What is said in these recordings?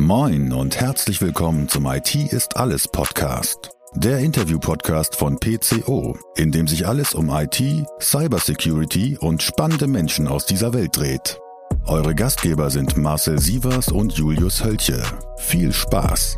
Moin und herzlich willkommen zum IT ist alles Podcast. Der Interview-Podcast von PCO, in dem sich alles um IT, Cybersecurity und spannende Menschen aus dieser Welt dreht. Eure Gastgeber sind Marcel Sievers und Julius Hölche. Viel Spaß!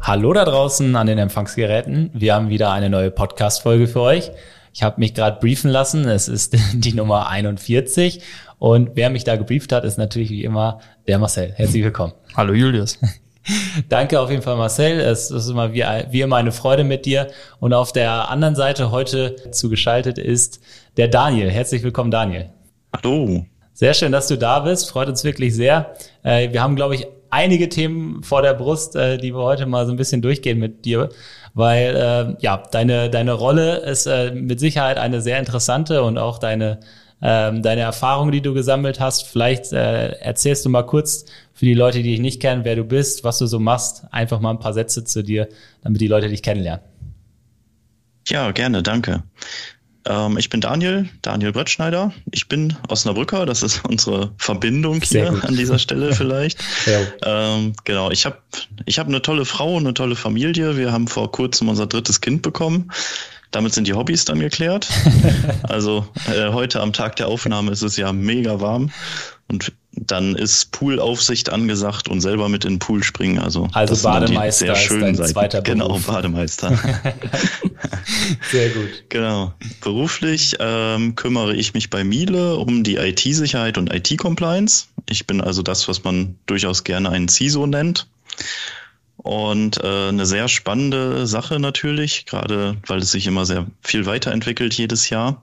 Hallo da draußen an den Empfangsgeräten. Wir haben wieder eine neue Podcast-Folge für euch. Ich habe mich gerade briefen lassen. Es ist die Nummer 41. Und wer mich da gebrieft hat, ist natürlich wie immer der Marcel. Herzlich willkommen. Hallo Julius. Danke auf jeden Fall, Marcel. Es ist immer wie, wie immer eine Freude mit dir. Und auf der anderen Seite heute zugeschaltet ist der Daniel. Herzlich willkommen, Daniel. Hallo. Sehr schön, dass du da bist. Freut uns wirklich sehr. Äh, wir haben, glaube ich, einige Themen vor der Brust, äh, die wir heute mal so ein bisschen durchgehen mit dir, weil äh, ja deine deine Rolle ist äh, mit Sicherheit eine sehr interessante und auch deine ähm, deine Erfahrungen, die du gesammelt hast. Vielleicht äh, erzählst du mal kurz für die Leute, die dich nicht kennen, wer du bist, was du so machst. Einfach mal ein paar Sätze zu dir, damit die Leute dich kennenlernen. Ja, gerne, danke. Ähm, ich bin Daniel, Daniel Brettschneider. Ich bin Osnabrücker, das ist unsere Verbindung hier an dieser Stelle vielleicht. ja. ähm, genau, ich habe ich hab eine tolle Frau und eine tolle Familie. Wir haben vor kurzem unser drittes Kind bekommen. Damit sind die Hobbys dann geklärt. also äh, heute am Tag der Aufnahme ist es ja mega warm und dann ist Poolaufsicht angesagt und selber mit in den Pool springen. Also, also Bademeister sehr schön ist dein zweiter Genau, Beruf. Bademeister. sehr gut. Genau. Beruflich ähm, kümmere ich mich bei Miele um die IT-Sicherheit und IT-Compliance. Ich bin also das, was man durchaus gerne einen CISO nennt. Und äh, eine sehr spannende Sache natürlich, gerade weil es sich immer sehr viel weiterentwickelt jedes Jahr.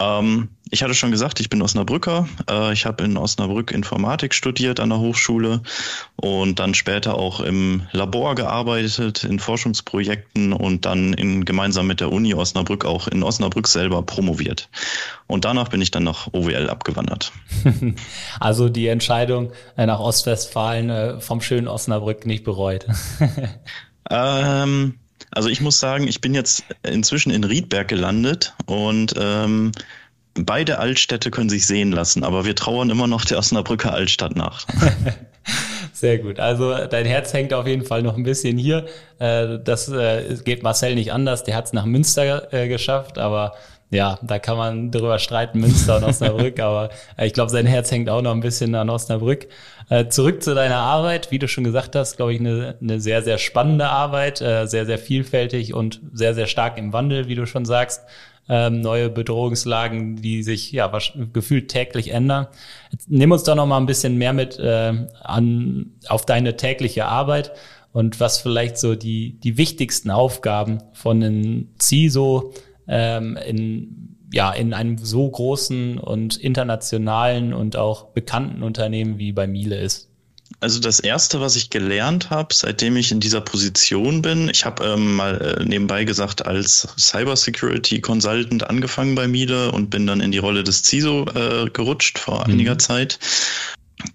Ähm, ich hatte schon gesagt, ich bin Osnabrücker. Äh, ich habe in Osnabrück Informatik studiert an der Hochschule und dann später auch im Labor gearbeitet, in Forschungsprojekten und dann in, gemeinsam mit der Uni Osnabrück auch in Osnabrück selber promoviert. Und danach bin ich dann nach OWL abgewandert. Also die Entscheidung äh, nach Ostwestfalen äh, vom schönen Osnabrück nicht bereut. ähm, also ich muss sagen, ich bin jetzt inzwischen in Riedberg gelandet und ähm, beide Altstädte können sich sehen lassen, aber wir trauern immer noch der Osnabrücker Altstadt nach. Sehr gut. Also dein Herz hängt auf jeden Fall noch ein bisschen hier. Äh, das äh, geht Marcel nicht anders. Der hat es nach Münster äh, geschafft, aber ja, da kann man drüber streiten, Münster und Osnabrück, aber ich glaube, sein Herz hängt auch noch ein bisschen an Osnabrück. Zurück zu deiner Arbeit, wie du schon gesagt hast, glaube ich, eine, eine sehr, sehr spannende Arbeit, sehr, sehr vielfältig und sehr, sehr stark im Wandel, wie du schon sagst. Ähm, neue Bedrohungslagen, die sich ja gefühlt täglich ändern. Jetzt nimm uns doch noch mal ein bisschen mehr mit äh, an auf deine tägliche Arbeit und was vielleicht so die die wichtigsten Aufgaben von einem CISO ähm, in, ja, in einem so großen und internationalen und auch bekannten Unternehmen wie bei Miele ist? Also das erste, was ich gelernt habe, seitdem ich in dieser Position bin, ich habe ähm, mal äh, nebenbei gesagt als Cybersecurity Consultant angefangen bei Miele und bin dann in die Rolle des CISO äh, gerutscht vor mhm. einiger Zeit.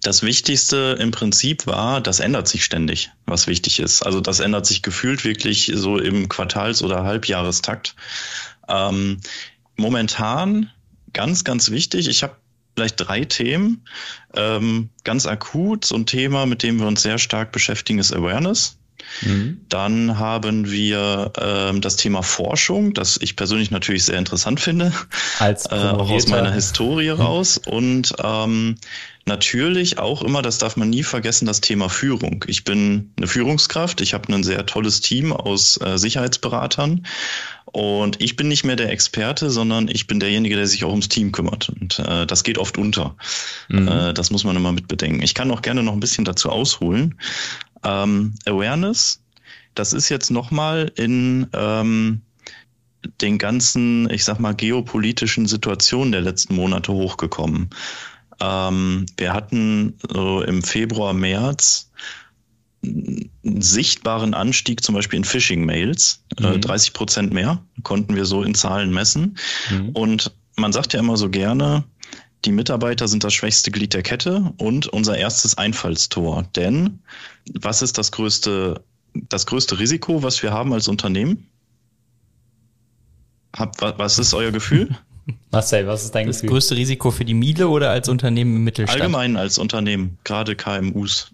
Das Wichtigste im Prinzip war, das ändert sich ständig, was wichtig ist. Also das ändert sich gefühlt wirklich so im Quartals- oder Halbjahrestakt. Ähm, momentan ganz, ganz wichtig. Ich habe vielleicht drei Themen. Ähm, ganz akut, so ein Thema, mit dem wir uns sehr stark beschäftigen, ist Awareness. Mhm. Dann haben wir ähm, das Thema Forschung, das ich persönlich natürlich sehr interessant finde, Als äh, auch aus meiner Historie raus. Und ähm, natürlich auch immer, das darf man nie vergessen, das Thema Führung. Ich bin eine Führungskraft, ich habe ein sehr tolles Team aus äh, Sicherheitsberatern und ich bin nicht mehr der Experte, sondern ich bin derjenige, der sich auch ums Team kümmert. Und äh, das geht oft unter. Mhm. Äh, das muss man immer mit bedenken. Ich kann auch gerne noch ein bisschen dazu ausholen. Ähm, Awareness, das ist jetzt nochmal in ähm, den ganzen, ich sag mal, geopolitischen Situationen der letzten Monate hochgekommen. Ähm, wir hatten so im Februar, März einen sichtbaren Anstieg zum Beispiel in Phishing-Mails, äh, mhm. 30 Prozent mehr, konnten wir so in Zahlen messen. Mhm. Und man sagt ja immer so gerne, die Mitarbeiter sind das schwächste Glied der Kette und unser erstes Einfallstor. Denn was ist das größte, das größte Risiko, was wir haben als Unternehmen? Hab, was ist euer Gefühl? Marcel, was ist dein das Gefühl? Das größte Risiko für die Miele oder als Unternehmen im Mittelstand? Allgemein als Unternehmen, gerade KMUs.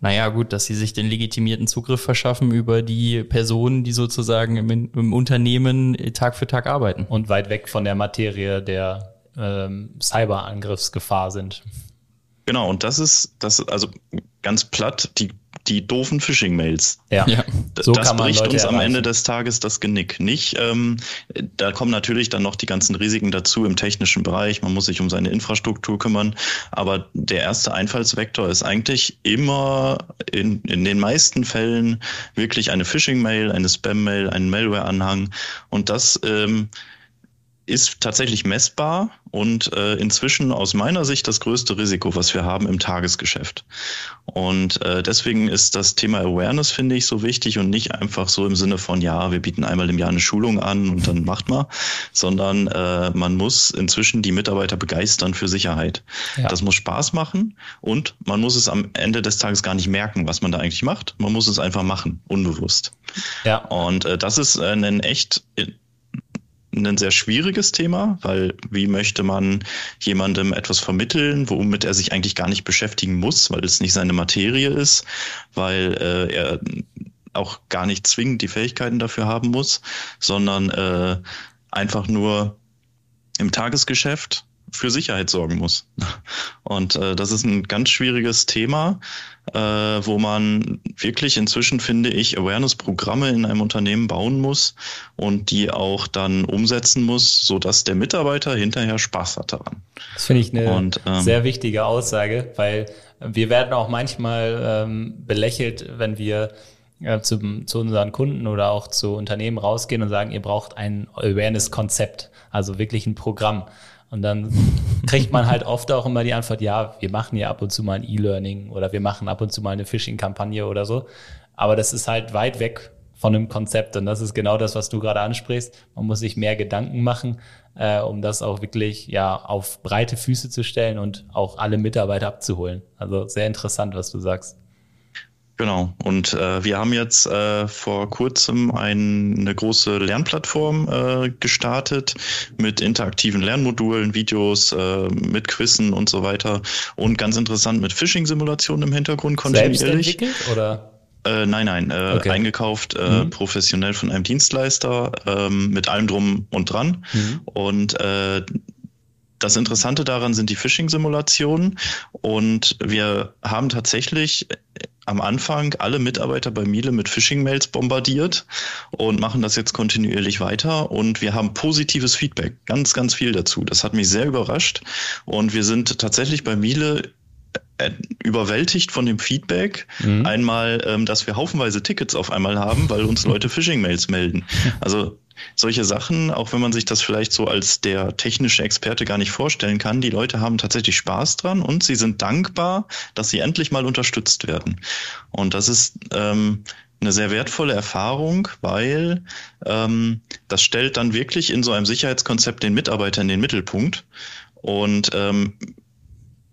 Naja, gut, dass sie sich den legitimierten Zugriff verschaffen über die Personen, die sozusagen im, im Unternehmen Tag für Tag arbeiten. Und weit weg von der Materie der ähm, Cyberangriffsgefahr sind. Genau, und das ist, das also ganz platt, die die doofen Phishing-Mails. Ja. ja. So das bricht Leute uns erreichen. am Ende des Tages das Genick. Nicht, ähm, da kommen natürlich dann noch die ganzen Risiken dazu im technischen Bereich. Man muss sich um seine Infrastruktur kümmern. Aber der erste Einfallsvektor ist eigentlich immer in, in den meisten Fällen wirklich eine Phishing-Mail, eine Spam-Mail, ein Malware-Anhang. Und das ähm, ist tatsächlich messbar und äh, inzwischen aus meiner Sicht das größte Risiko, was wir haben im Tagesgeschäft. Und äh, deswegen ist das Thema Awareness, finde ich, so wichtig und nicht einfach so im Sinne von, ja, wir bieten einmal im Jahr eine Schulung an und dann macht mal, sondern äh, man muss inzwischen die Mitarbeiter begeistern für Sicherheit. Ja. Das muss Spaß machen und man muss es am Ende des Tages gar nicht merken, was man da eigentlich macht. Man muss es einfach machen, unbewusst. Ja. Und äh, das ist äh, ein echt ein sehr schwieriges Thema, weil wie möchte man jemandem etwas vermitteln, womit er sich eigentlich gar nicht beschäftigen muss, weil es nicht seine Materie ist, weil äh, er auch gar nicht zwingend die Fähigkeiten dafür haben muss, sondern äh, einfach nur im Tagesgeschäft für Sicherheit sorgen muss. Und äh, das ist ein ganz schwieriges Thema, äh, wo man wirklich inzwischen, finde ich, Awareness-Programme in einem Unternehmen bauen muss und die auch dann umsetzen muss, so dass der Mitarbeiter hinterher Spaß hat daran. Das finde ich eine und, ähm, sehr wichtige Aussage, weil wir werden auch manchmal ähm, belächelt, wenn wir äh, zu, zu unseren Kunden oder auch zu Unternehmen rausgehen und sagen, ihr braucht ein Awareness-Konzept, also wirklich ein Programm. Und dann kriegt man halt oft auch immer die Antwort, ja, wir machen ja ab und zu mal ein E-Learning oder wir machen ab und zu mal eine Phishing-Kampagne oder so. Aber das ist halt weit weg von einem Konzept. Und das ist genau das, was du gerade ansprichst. Man muss sich mehr Gedanken machen, äh, um das auch wirklich ja auf breite Füße zu stellen und auch alle Mitarbeiter abzuholen. Also sehr interessant, was du sagst. Genau. Und äh, wir haben jetzt äh, vor kurzem ein, eine große Lernplattform äh, gestartet mit interaktiven Lernmodulen, Videos, äh, mit Quizzen und so weiter. Und ganz interessant mit Phishing-Simulationen im Hintergrund kontinuierlich. Selbst entwickelt oder? Äh, nein, nein, äh, okay. eingekauft, äh, mhm. professionell von einem Dienstleister, ähm, mit allem drum und dran. Mhm. Und äh, das Interessante daran sind die Phishing-Simulationen und wir haben tatsächlich am Anfang alle Mitarbeiter bei Miele mit Phishing-Mails bombardiert und machen das jetzt kontinuierlich weiter und wir haben positives Feedback, ganz, ganz viel dazu. Das hat mich sehr überrascht und wir sind tatsächlich bei Miele äh, überwältigt von dem Feedback. Mhm. Einmal, ähm, dass wir haufenweise Tickets auf einmal haben, weil uns Leute Phishing-Mails melden. Also solche Sachen, auch wenn man sich das vielleicht so als der technische Experte gar nicht vorstellen kann, die Leute haben tatsächlich Spaß dran und sie sind dankbar, dass sie endlich mal unterstützt werden. Und das ist ähm, eine sehr wertvolle Erfahrung, weil ähm, das stellt dann wirklich in so einem Sicherheitskonzept den Mitarbeiter in den Mittelpunkt. Und ähm,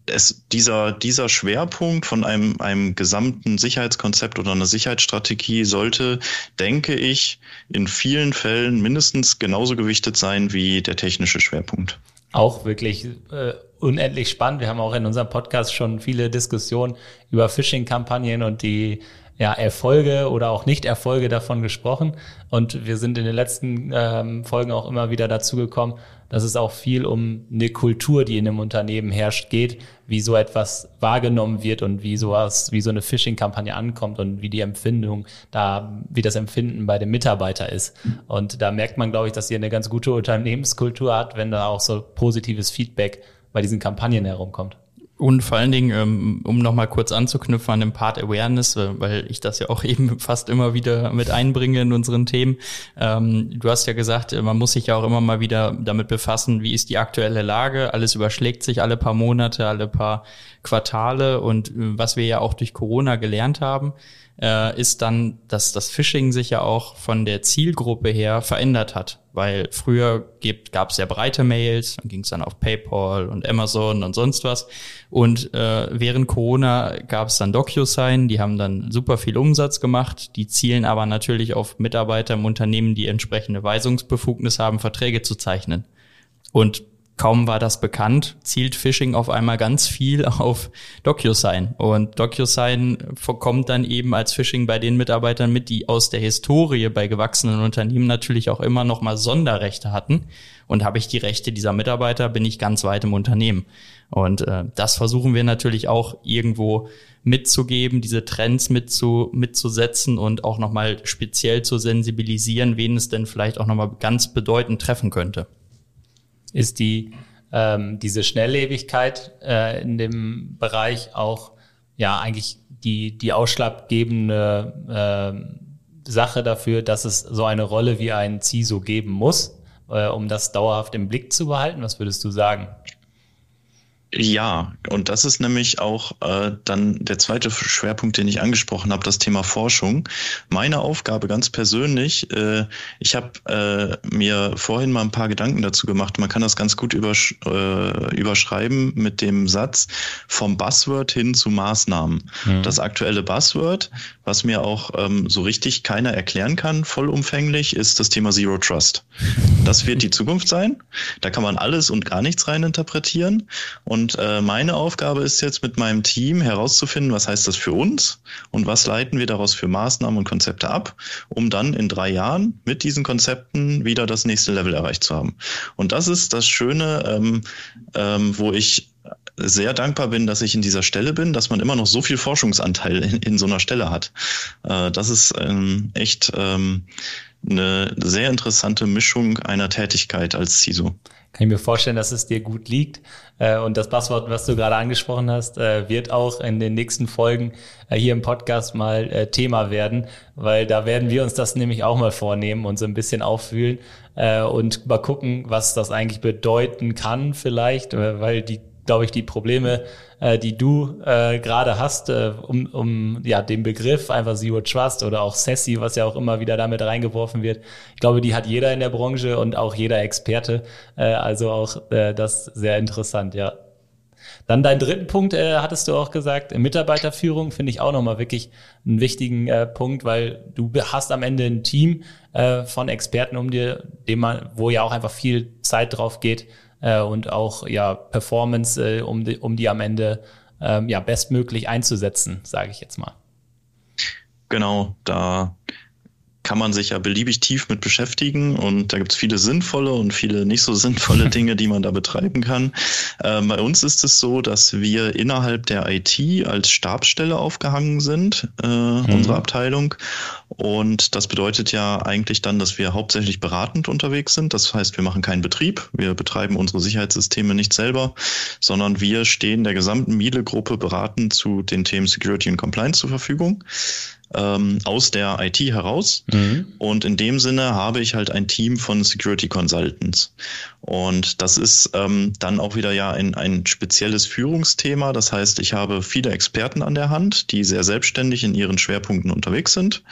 es, dieser, dieser Schwerpunkt von einem, einem gesamten Sicherheitskonzept oder einer Sicherheitsstrategie sollte, denke ich, in vielen Fällen mindestens genauso gewichtet sein wie der technische Schwerpunkt. Auch wirklich äh, unendlich spannend. Wir haben auch in unserem Podcast schon viele Diskussionen über Phishing-Kampagnen und die ja, Erfolge oder auch Nicht-Erfolge davon gesprochen. Und wir sind in den letzten ähm, Folgen auch immer wieder dazu gekommen, dass es auch viel um eine Kultur, die in einem Unternehmen herrscht, geht, wie so etwas wahrgenommen wird und wie sowas, wie so eine Phishing-Kampagne ankommt und wie die Empfindung da, wie das Empfinden bei dem Mitarbeiter ist. Und da merkt man, glaube ich, dass ihr eine ganz gute Unternehmenskultur hat, wenn da auch so positives Feedback bei diesen Kampagnen herumkommt. Und vor allen Dingen, ähm, um nochmal kurz anzuknüpfen an dem Part Awareness, äh, weil ich das ja auch eben fast immer wieder mit einbringe in unseren Themen. Ähm, du hast ja gesagt, äh, man muss sich ja auch immer mal wieder damit befassen, wie ist die aktuelle Lage. Alles überschlägt sich alle paar Monate, alle paar Quartale. Und äh, was wir ja auch durch Corona gelernt haben, ist dann, dass das Phishing sich ja auch von der Zielgruppe her verändert hat. Weil früher gab es ja breite Mails, dann ging es dann auf PayPal und Amazon und sonst was. Und äh, während Corona gab es dann DocuSign, die haben dann super viel Umsatz gemacht, die zielen aber natürlich auf Mitarbeiter im Unternehmen, die entsprechende Weisungsbefugnis haben, Verträge zu zeichnen. Und kaum war das bekannt, zielt Phishing auf einmal ganz viel auf DocuSign. Und DocuSign kommt dann eben als Phishing bei den Mitarbeitern mit, die aus der Historie bei gewachsenen Unternehmen natürlich auch immer noch mal Sonderrechte hatten. Und habe ich die Rechte dieser Mitarbeiter, bin ich ganz weit im Unternehmen. Und äh, das versuchen wir natürlich auch irgendwo mitzugeben, diese Trends mitzu, mitzusetzen und auch nochmal speziell zu sensibilisieren, wen es denn vielleicht auch nochmal ganz bedeutend treffen könnte ist die ähm, diese Schnelllebigkeit äh, in dem Bereich auch ja eigentlich die die ausschlaggebende äh, Sache dafür, dass es so eine Rolle wie ein CISO geben muss, äh, um das dauerhaft im Blick zu behalten. Was würdest du sagen? Ja, und das ist nämlich auch äh, dann der zweite Schwerpunkt, den ich angesprochen habe, das Thema Forschung. Meine Aufgabe ganz persönlich, äh, ich habe äh, mir vorhin mal ein paar Gedanken dazu gemacht. Man kann das ganz gut übersch äh, überschreiben mit dem Satz vom Buzzword hin zu Maßnahmen. Mhm. Das aktuelle Buzzword, was mir auch ähm, so richtig keiner erklären kann, vollumfänglich, ist das Thema Zero Trust. Das wird die Zukunft sein. Da kann man alles und gar nichts rein interpretieren. Und und äh, meine Aufgabe ist jetzt mit meinem Team herauszufinden, was heißt das für uns und was leiten wir daraus für Maßnahmen und Konzepte ab, um dann in drei Jahren mit diesen Konzepten wieder das nächste Level erreicht zu haben. Und das ist das Schöne, ähm, ähm, wo ich sehr dankbar bin, dass ich in dieser Stelle bin, dass man immer noch so viel Forschungsanteil in, in so einer Stelle hat. Äh, das ist ähm, echt ähm, eine sehr interessante Mischung einer Tätigkeit als CISO kann ich mir vorstellen, dass es dir gut liegt. Äh, und das Passwort, was du gerade angesprochen hast, äh, wird auch in den nächsten Folgen äh, hier im Podcast mal Thema werden, weil da werden wir uns das nämlich auch mal vornehmen und so ein bisschen auffühlen und mal gucken, was das eigentlich bedeuten kann vielleicht, weil die glaube ich, die Probleme, äh, die du äh, gerade hast, äh, um, um ja den Begriff einfach Zero Trust oder auch Sassy, was ja auch immer wieder damit reingeworfen wird. Ich glaube, die hat jeder in der Branche und auch jeder Experte. Äh, also auch äh, das sehr interessant, ja. Dann dein dritten Punkt äh, hattest du auch gesagt, Mitarbeiterführung finde ich auch nochmal wirklich einen wichtigen äh, Punkt, weil du hast am Ende ein Team äh, von Experten um dir, dem man, wo ja auch einfach viel Zeit drauf geht, äh, und auch ja Performance, äh, um, die, um die am Ende ähm, ja bestmöglich einzusetzen, sage ich jetzt mal. Genau, da kann man sich ja beliebig tief mit beschäftigen und da gibt es viele sinnvolle und viele nicht so sinnvolle Dinge, die man da betreiben kann. Ähm, bei uns ist es so, dass wir innerhalb der IT als Stabsstelle aufgehangen sind, äh, mhm. unsere Abteilung. Und das bedeutet ja eigentlich dann, dass wir hauptsächlich beratend unterwegs sind. Das heißt, wir machen keinen Betrieb, wir betreiben unsere Sicherheitssysteme nicht selber, sondern wir stehen der gesamten Miele-Gruppe beratend zu den Themen Security und Compliance zur Verfügung ähm, aus der IT heraus. Mhm. Und in dem Sinne habe ich halt ein Team von Security Consultants. Und das ist ähm, dann auch wieder ja ein, ein spezielles Führungsthema. Das heißt, ich habe viele Experten an der Hand, die sehr selbstständig in ihren Schwerpunkten unterwegs sind.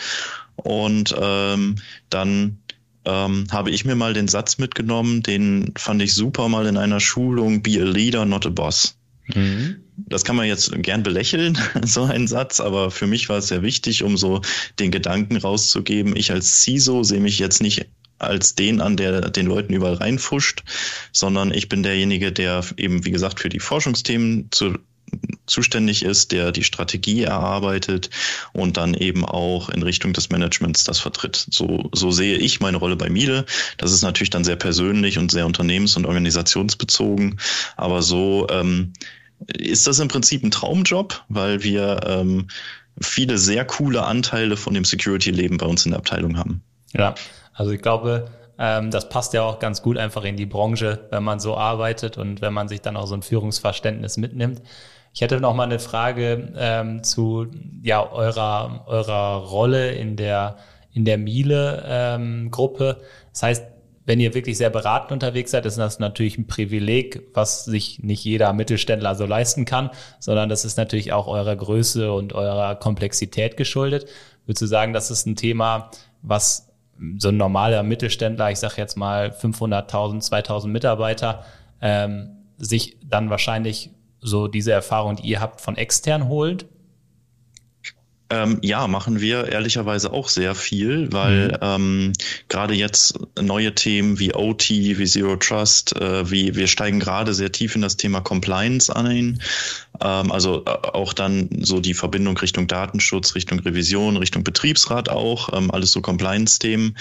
Und ähm, dann ähm, habe ich mir mal den Satz mitgenommen, den fand ich super mal in einer Schulung, be a leader, not a boss. Mhm. Das kann man jetzt gern belächeln, so ein Satz, aber für mich war es sehr wichtig, um so den Gedanken rauszugeben. Ich als CISO sehe mich jetzt nicht als den an, der den Leuten überall reinfuscht, sondern ich bin derjenige, der eben, wie gesagt, für die Forschungsthemen zu, zuständig ist, der die Strategie erarbeitet und dann eben auch in Richtung des Managements das vertritt. So, so sehe ich meine Rolle bei Miele. Das ist natürlich dann sehr persönlich und sehr unternehmens- und organisationsbezogen, aber so ähm, ist das im Prinzip ein Traumjob, weil wir ähm, viele sehr coole Anteile von dem Security-Leben bei uns in der Abteilung haben. Ja, also ich glaube, ähm, das passt ja auch ganz gut einfach in die Branche, wenn man so arbeitet und wenn man sich dann auch so ein Führungsverständnis mitnimmt. Ich hätte noch mal eine Frage ähm, zu ja eurer eurer Rolle in der in der Miele ähm. Das heißt, wenn ihr wirklich sehr beratend unterwegs seid, ist das natürlich ein Privileg, was sich nicht jeder Mittelständler so leisten kann, sondern das ist natürlich auch eurer Größe und eurer Komplexität geschuldet. Würdest du sagen, das ist ein Thema, was so ein normaler Mittelständler, ich sage jetzt mal 500.000, 2.000 Mitarbeiter, ähm, sich dann wahrscheinlich so diese Erfahrung, die ihr habt, von extern holt? Ähm, ja, machen wir ehrlicherweise auch sehr viel, weil mhm. ähm, gerade jetzt neue Themen wie OT, wie Zero Trust, äh, wie wir steigen gerade sehr tief in das Thema Compliance ein. Ähm, also äh, auch dann so die Verbindung Richtung Datenschutz, Richtung Revision, Richtung Betriebsrat auch, ähm, alles so Compliance-Themen,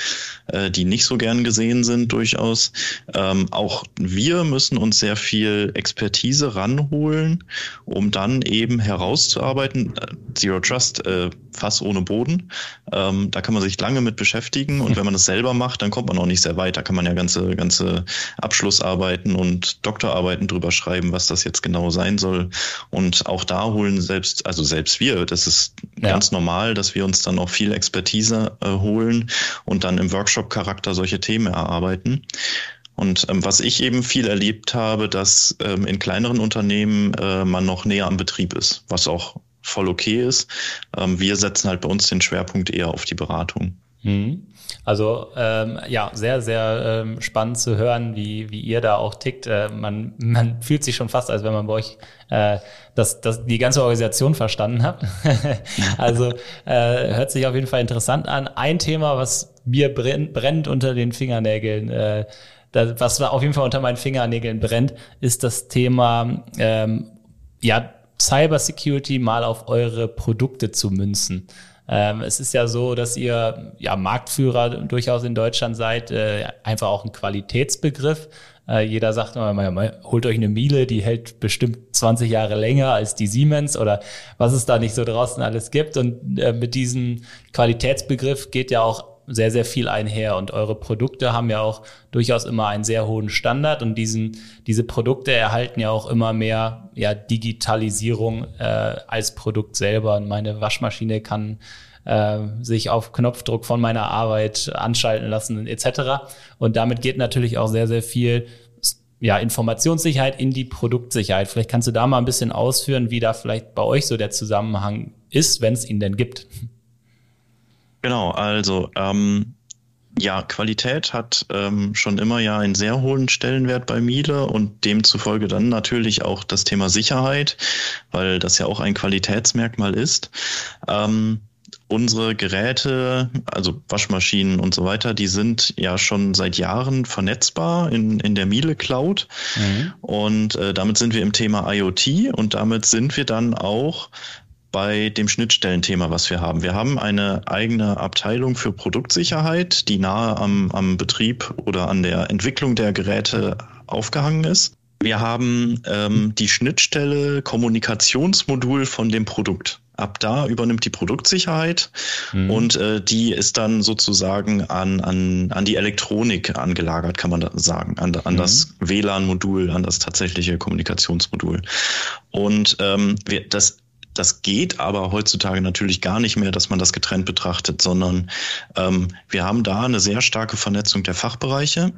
äh, die nicht so gern gesehen sind durchaus. Ähm, auch wir müssen uns sehr viel Expertise ranholen, um dann eben herauszuarbeiten. Äh, Zero Trust äh, äh, Fass ohne Boden. Ähm, da kann man sich lange mit beschäftigen und wenn man das selber macht, dann kommt man auch nicht sehr weit. Da kann man ja ganze, ganze Abschlussarbeiten und Doktorarbeiten drüber schreiben, was das jetzt genau sein soll. Und auch da holen selbst, also selbst wir, das ist ja. ganz normal, dass wir uns dann auch viel Expertise äh, holen und dann im Workshop-Charakter solche Themen erarbeiten. Und ähm, was ich eben viel erlebt habe, dass ähm, in kleineren Unternehmen äh, man noch näher am Betrieb ist, was auch voll okay ist. Ähm, wir setzen halt bei uns den Schwerpunkt eher auf die Beratung. Mhm. Also ähm, ja, sehr, sehr ähm, spannend zu hören, wie, wie ihr da auch tickt. Äh, man, man fühlt sich schon fast, als wenn man bei euch äh, das, das, die ganze Organisation verstanden hat. also äh, hört sich auf jeden Fall interessant an. Ein Thema, was mir brennt, brennt unter den Fingernägeln, äh, das, was auf jeden Fall unter meinen Fingernägeln brennt, ist das Thema ähm, ja Cybersecurity mal auf eure Produkte zu münzen. Ähm, es ist ja so, dass ihr ja Marktführer durchaus in Deutschland seid, äh, einfach auch ein Qualitätsbegriff. Äh, jeder sagt immer, holt euch eine Miele, die hält bestimmt 20 Jahre länger als die Siemens oder was es da nicht so draußen alles gibt. Und äh, mit diesem Qualitätsbegriff geht ja auch sehr, sehr viel einher und eure Produkte haben ja auch durchaus immer einen sehr hohen Standard und diesen, diese Produkte erhalten ja auch immer mehr ja, Digitalisierung äh, als Produkt selber. Und meine Waschmaschine kann äh, sich auf Knopfdruck von meiner Arbeit anschalten lassen etc. Und damit geht natürlich auch sehr, sehr viel ja, Informationssicherheit in die Produktsicherheit. Vielleicht kannst du da mal ein bisschen ausführen, wie da vielleicht bei euch so der Zusammenhang ist, wenn es ihn denn gibt. Genau, also ähm, ja, Qualität hat ähm, schon immer ja einen sehr hohen Stellenwert bei Miele und demzufolge dann natürlich auch das Thema Sicherheit, weil das ja auch ein Qualitätsmerkmal ist. Ähm, unsere Geräte, also Waschmaschinen und so weiter, die sind ja schon seit Jahren vernetzbar in, in der Miele Cloud. Mhm. Und äh, damit sind wir im Thema IoT und damit sind wir dann auch bei dem Schnittstellenthema, was wir haben. Wir haben eine eigene Abteilung für Produktsicherheit, die nahe am, am Betrieb oder an der Entwicklung der Geräte aufgehangen ist. Wir haben ähm, die Schnittstelle Kommunikationsmodul von dem Produkt. Ab da übernimmt die Produktsicherheit mhm. und äh, die ist dann sozusagen an, an, an die Elektronik angelagert, kann man sagen, an, an mhm. das WLAN-Modul, an das tatsächliche Kommunikationsmodul. Und ähm, wir, das das geht aber heutzutage natürlich gar nicht mehr, dass man das getrennt betrachtet, sondern ähm, wir haben da eine sehr starke Vernetzung der Fachbereiche.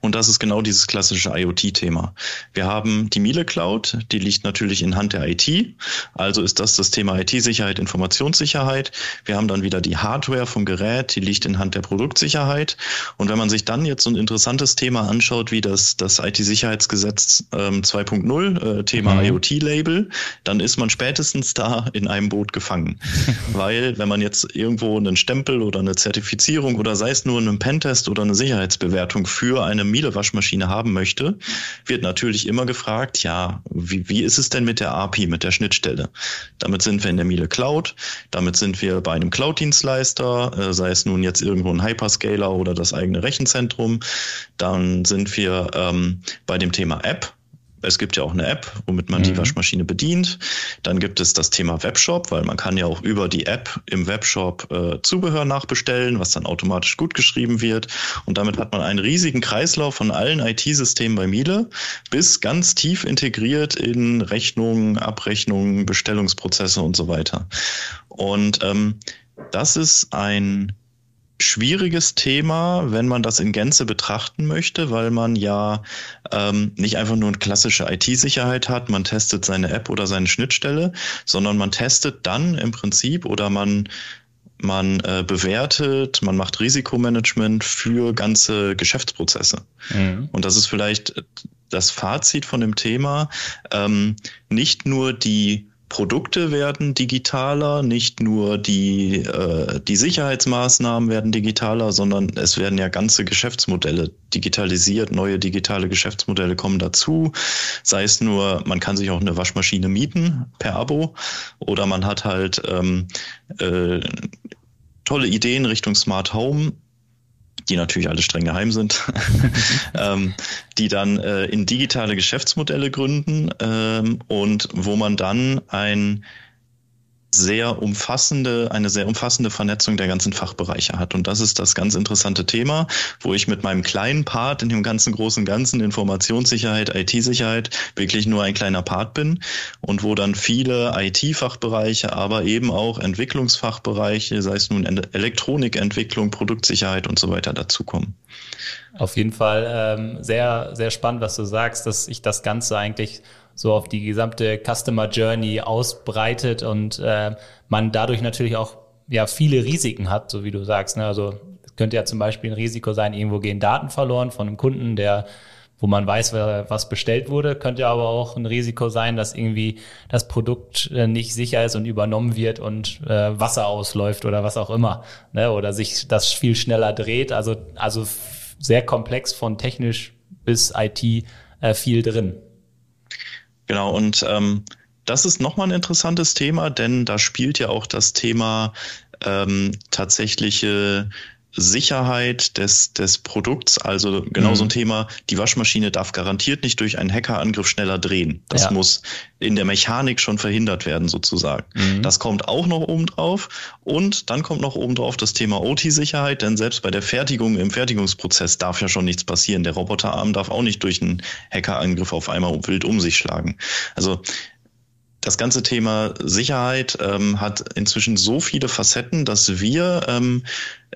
Und das ist genau dieses klassische IoT-Thema. Wir haben die Miele Cloud, die liegt natürlich in Hand der IT. Also ist das das Thema IT-Sicherheit, Informationssicherheit. Wir haben dann wieder die Hardware vom Gerät, die liegt in Hand der Produktsicherheit. Und wenn man sich dann jetzt so ein interessantes Thema anschaut, wie das, das IT-Sicherheitsgesetz ähm, 2.0, äh, Thema mhm. IoT-Label, dann ist man spätestens da in einem Boot gefangen. Weil wenn man jetzt irgendwo einen Stempel oder eine Zertifizierung oder sei es nur einen Pentest oder eine Sicherheitsbewertung für eine Miele-Waschmaschine haben möchte, wird natürlich immer gefragt, ja, wie, wie ist es denn mit der API, mit der Schnittstelle? Damit sind wir in der Miele Cloud, damit sind wir bei einem Cloud-Dienstleister, äh, sei es nun jetzt irgendwo ein Hyperscaler oder das eigene Rechenzentrum. Dann sind wir ähm, bei dem Thema App, es gibt ja auch eine App, womit man mhm. die Waschmaschine bedient. Dann gibt es das Thema Webshop, weil man kann ja auch über die App im Webshop äh, Zubehör nachbestellen, was dann automatisch gut geschrieben wird. Und damit hat man einen riesigen Kreislauf von allen IT-Systemen bei Miele bis ganz tief integriert in Rechnungen, Abrechnungen, Bestellungsprozesse und so weiter. Und ähm, das ist ein schwieriges Thema, wenn man das in Gänze betrachten möchte, weil man ja ähm, nicht einfach nur eine klassische IT-Sicherheit hat, man testet seine App oder seine Schnittstelle, sondern man testet dann im Prinzip oder man man äh, bewertet, man macht Risikomanagement für ganze Geschäftsprozesse. Mhm. Und das ist vielleicht das Fazit von dem Thema. Ähm, nicht nur die Produkte werden digitaler, nicht nur die, äh, die Sicherheitsmaßnahmen werden digitaler, sondern es werden ja ganze Geschäftsmodelle digitalisiert, neue digitale Geschäftsmodelle kommen dazu. Sei es nur, man kann sich auch eine Waschmaschine mieten per Abo oder man hat halt ähm, äh, tolle Ideen Richtung Smart Home die natürlich alle streng geheim sind, ähm, die dann äh, in digitale Geschäftsmodelle gründen ähm, und wo man dann ein sehr umfassende, eine sehr umfassende Vernetzung der ganzen Fachbereiche hat. Und das ist das ganz interessante Thema, wo ich mit meinem kleinen Part in dem ganzen großen Ganzen Informationssicherheit, IT-Sicherheit wirklich nur ein kleiner Part bin und wo dann viele IT-Fachbereiche, aber eben auch Entwicklungsfachbereiche, sei es nun Elektronikentwicklung, Produktsicherheit und so weiter dazukommen. Auf jeden Fall ähm, sehr, sehr spannend, was du sagst, dass ich das Ganze eigentlich so auf die gesamte Customer Journey ausbreitet und äh, man dadurch natürlich auch ja viele Risiken hat, so wie du sagst. Ne? Also es könnte ja zum Beispiel ein Risiko sein, irgendwo gehen Daten verloren von einem Kunden, der wo man weiß, was bestellt wurde, könnte aber auch ein Risiko sein, dass irgendwie das Produkt äh, nicht sicher ist und übernommen wird und äh, Wasser ausläuft oder was auch immer, ne? oder sich das viel schneller dreht. Also also sehr komplex von technisch bis IT äh, viel drin. Genau, und ähm, das ist nochmal ein interessantes Thema, denn da spielt ja auch das Thema ähm, tatsächliche Sicherheit des, des Produkts, also genau mhm. so ein Thema, die Waschmaschine darf garantiert nicht durch einen Hackerangriff schneller drehen. Das ja. muss in der Mechanik schon verhindert werden, sozusagen. Mhm. Das kommt auch noch oben drauf. Und dann kommt noch oben drauf das Thema OT-Sicherheit, denn selbst bei der Fertigung im Fertigungsprozess darf ja schon nichts passieren. Der Roboterarm darf auch nicht durch einen Hackerangriff auf einmal wild um sich schlagen. Also das ganze Thema Sicherheit ähm, hat inzwischen so viele Facetten, dass wir ähm,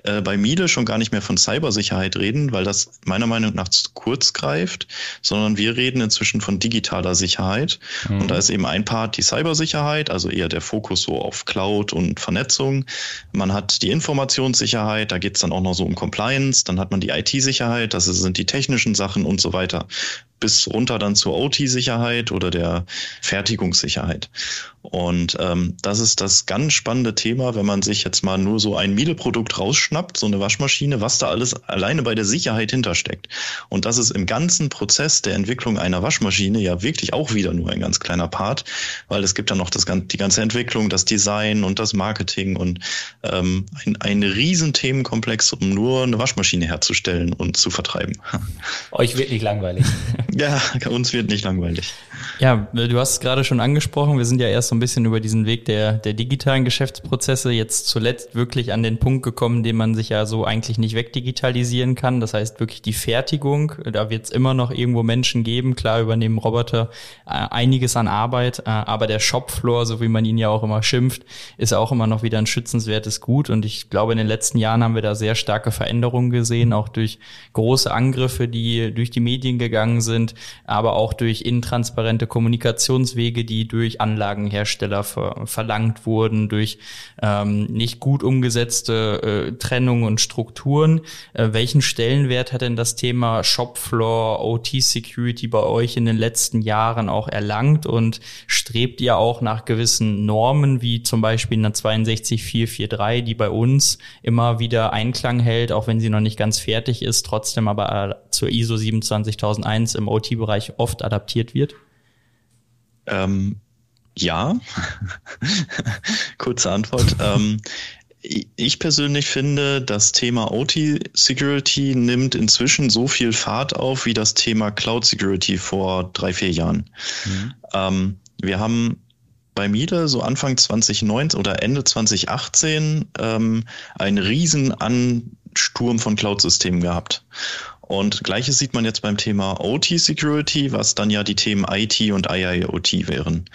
äh, bei Miele schon gar nicht mehr von Cybersicherheit reden, weil das meiner Meinung nach zu kurz greift, sondern wir reden inzwischen von digitaler Sicherheit. Mhm. Und da ist eben ein Part die Cybersicherheit, also eher der Fokus so auf Cloud und Vernetzung. Man hat die Informationssicherheit, da geht es dann auch noch so um Compliance, dann hat man die IT-Sicherheit, das sind die technischen Sachen und so weiter bis runter dann zur OT-Sicherheit oder der Fertigungssicherheit. Und ähm, das ist das ganz spannende Thema, wenn man sich jetzt mal nur so ein Miele-Produkt rausschnappt, so eine Waschmaschine, was da alles alleine bei der Sicherheit hintersteckt. Und das ist im ganzen Prozess der Entwicklung einer Waschmaschine ja wirklich auch wieder nur ein ganz kleiner Part, weil es gibt dann noch das, die ganze Entwicklung, das Design und das Marketing und ähm, ein, ein riesen Themenkomplex, um nur eine Waschmaschine herzustellen und zu vertreiben. Euch wird nicht langweilig. ja, uns wird nicht langweilig. Ja, du hast es gerade schon angesprochen, wir sind ja erst so ein bisschen über diesen Weg der, der digitalen Geschäftsprozesse jetzt zuletzt wirklich an den Punkt gekommen, den man sich ja so eigentlich nicht wegdigitalisieren kann. Das heißt wirklich die Fertigung. Da wird es immer noch irgendwo Menschen geben. Klar übernehmen Roboter äh, einiges an Arbeit, äh, aber der Shopfloor, so wie man ihn ja auch immer schimpft, ist auch immer noch wieder ein schützenswertes Gut. Und ich glaube, in den letzten Jahren haben wir da sehr starke Veränderungen gesehen, auch durch große Angriffe, die durch die Medien gegangen sind, aber auch durch intransparente Kommunikationswege, die durch Anlagen Hersteller ver verlangt wurden durch ähm, nicht gut umgesetzte äh, Trennung und Strukturen. Äh, welchen Stellenwert hat denn das Thema Shopfloor, OT-Security bei euch in den letzten Jahren auch erlangt und strebt ihr auch nach gewissen Normen, wie zum Beispiel in der 62443, die bei uns immer wieder Einklang hält, auch wenn sie noch nicht ganz fertig ist, trotzdem aber äh, zur ISO 27001 im OT-Bereich oft adaptiert wird? Ähm, ja, kurze Antwort. ähm, ich persönlich finde, das Thema OT-Security nimmt inzwischen so viel Fahrt auf wie das Thema Cloud-Security vor drei, vier Jahren. Mhm. Ähm, wir haben bei Miele so Anfang 2019 oder Ende 2018 ähm, einen riesen Ansturm von Cloud-Systemen gehabt. Und gleiches sieht man jetzt beim Thema OT-Security, was dann ja die Themen IT und IIoT wären.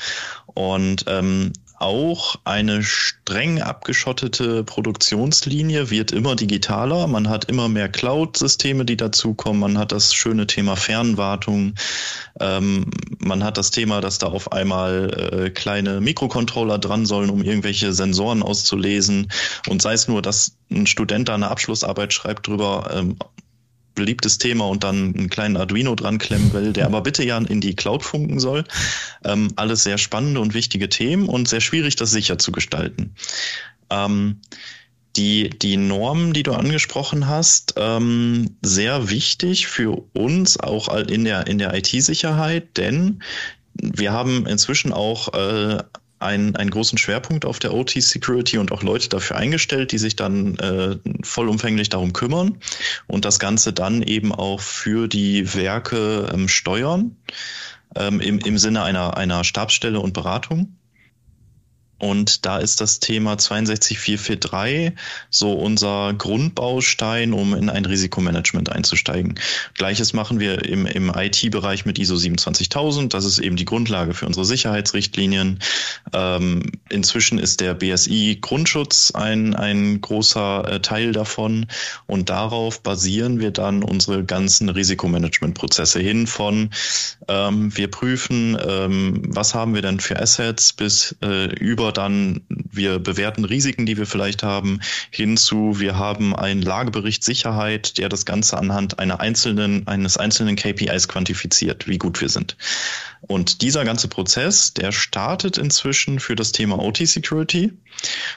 Und ähm, auch eine streng abgeschottete Produktionslinie wird immer digitaler. Man hat immer mehr Cloud-Systeme, die dazukommen. Man hat das schöne Thema Fernwartung. Ähm, man hat das Thema, dass da auf einmal äh, kleine Mikrocontroller dran sollen, um irgendwelche Sensoren auszulesen. Und sei es nur, dass ein Student da eine Abschlussarbeit schreibt drüber, ähm, beliebtes Thema und dann einen kleinen Arduino dran klemmen will, der aber bitte ja in die Cloud funken soll. Ähm, alles sehr spannende und wichtige Themen und sehr schwierig, das sicher zu gestalten. Ähm, die, die Normen, die du angesprochen hast, ähm, sehr wichtig für uns auch in der, in der IT-Sicherheit, denn wir haben inzwischen auch äh, einen, einen großen Schwerpunkt auf der OT-Security und auch Leute dafür eingestellt, die sich dann äh, vollumfänglich darum kümmern und das Ganze dann eben auch für die Werke ähm, steuern ähm, im, im Sinne einer, einer Stabsstelle und Beratung. Und da ist das Thema 62443 so unser Grundbaustein, um in ein Risikomanagement einzusteigen. Gleiches machen wir im, im IT-Bereich mit ISO 27000. Das ist eben die Grundlage für unsere Sicherheitsrichtlinien. Ähm, inzwischen ist der BSI Grundschutz ein, ein großer äh, Teil davon. Und darauf basieren wir dann unsere ganzen Risikomanagementprozesse hin von, ähm, wir prüfen, ähm, was haben wir denn für Assets bis äh, über dann wir bewerten Risiken, die wir vielleicht haben, hinzu, wir haben einen Lagebericht Sicherheit, der das Ganze anhand einer einzelnen, eines einzelnen KPIs quantifiziert, wie gut wir sind. Und dieser ganze Prozess, der startet inzwischen für das Thema OT-Security,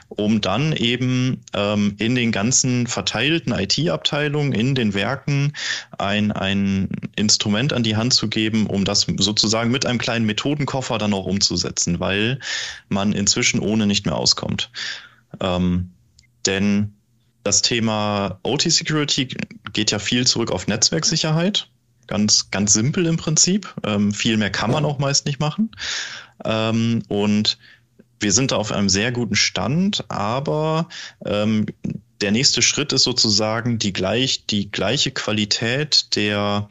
um dann eben ähm, in den ganzen verteilten IT-Abteilungen, in den Werken ein, ein Instrument an die Hand zu geben, um das sozusagen mit einem kleinen Methodenkoffer dann auch umzusetzen, weil man inzwischen ohne nicht mehr auskommt. Ähm, denn das Thema OT-Security geht ja viel zurück auf Netzwerksicherheit. Ganz, ganz simpel im Prinzip. Ähm, viel mehr kann man auch meist nicht machen. Ähm, und wir sind da auf einem sehr guten Stand, aber ähm, der nächste Schritt ist sozusagen die gleich die gleiche Qualität der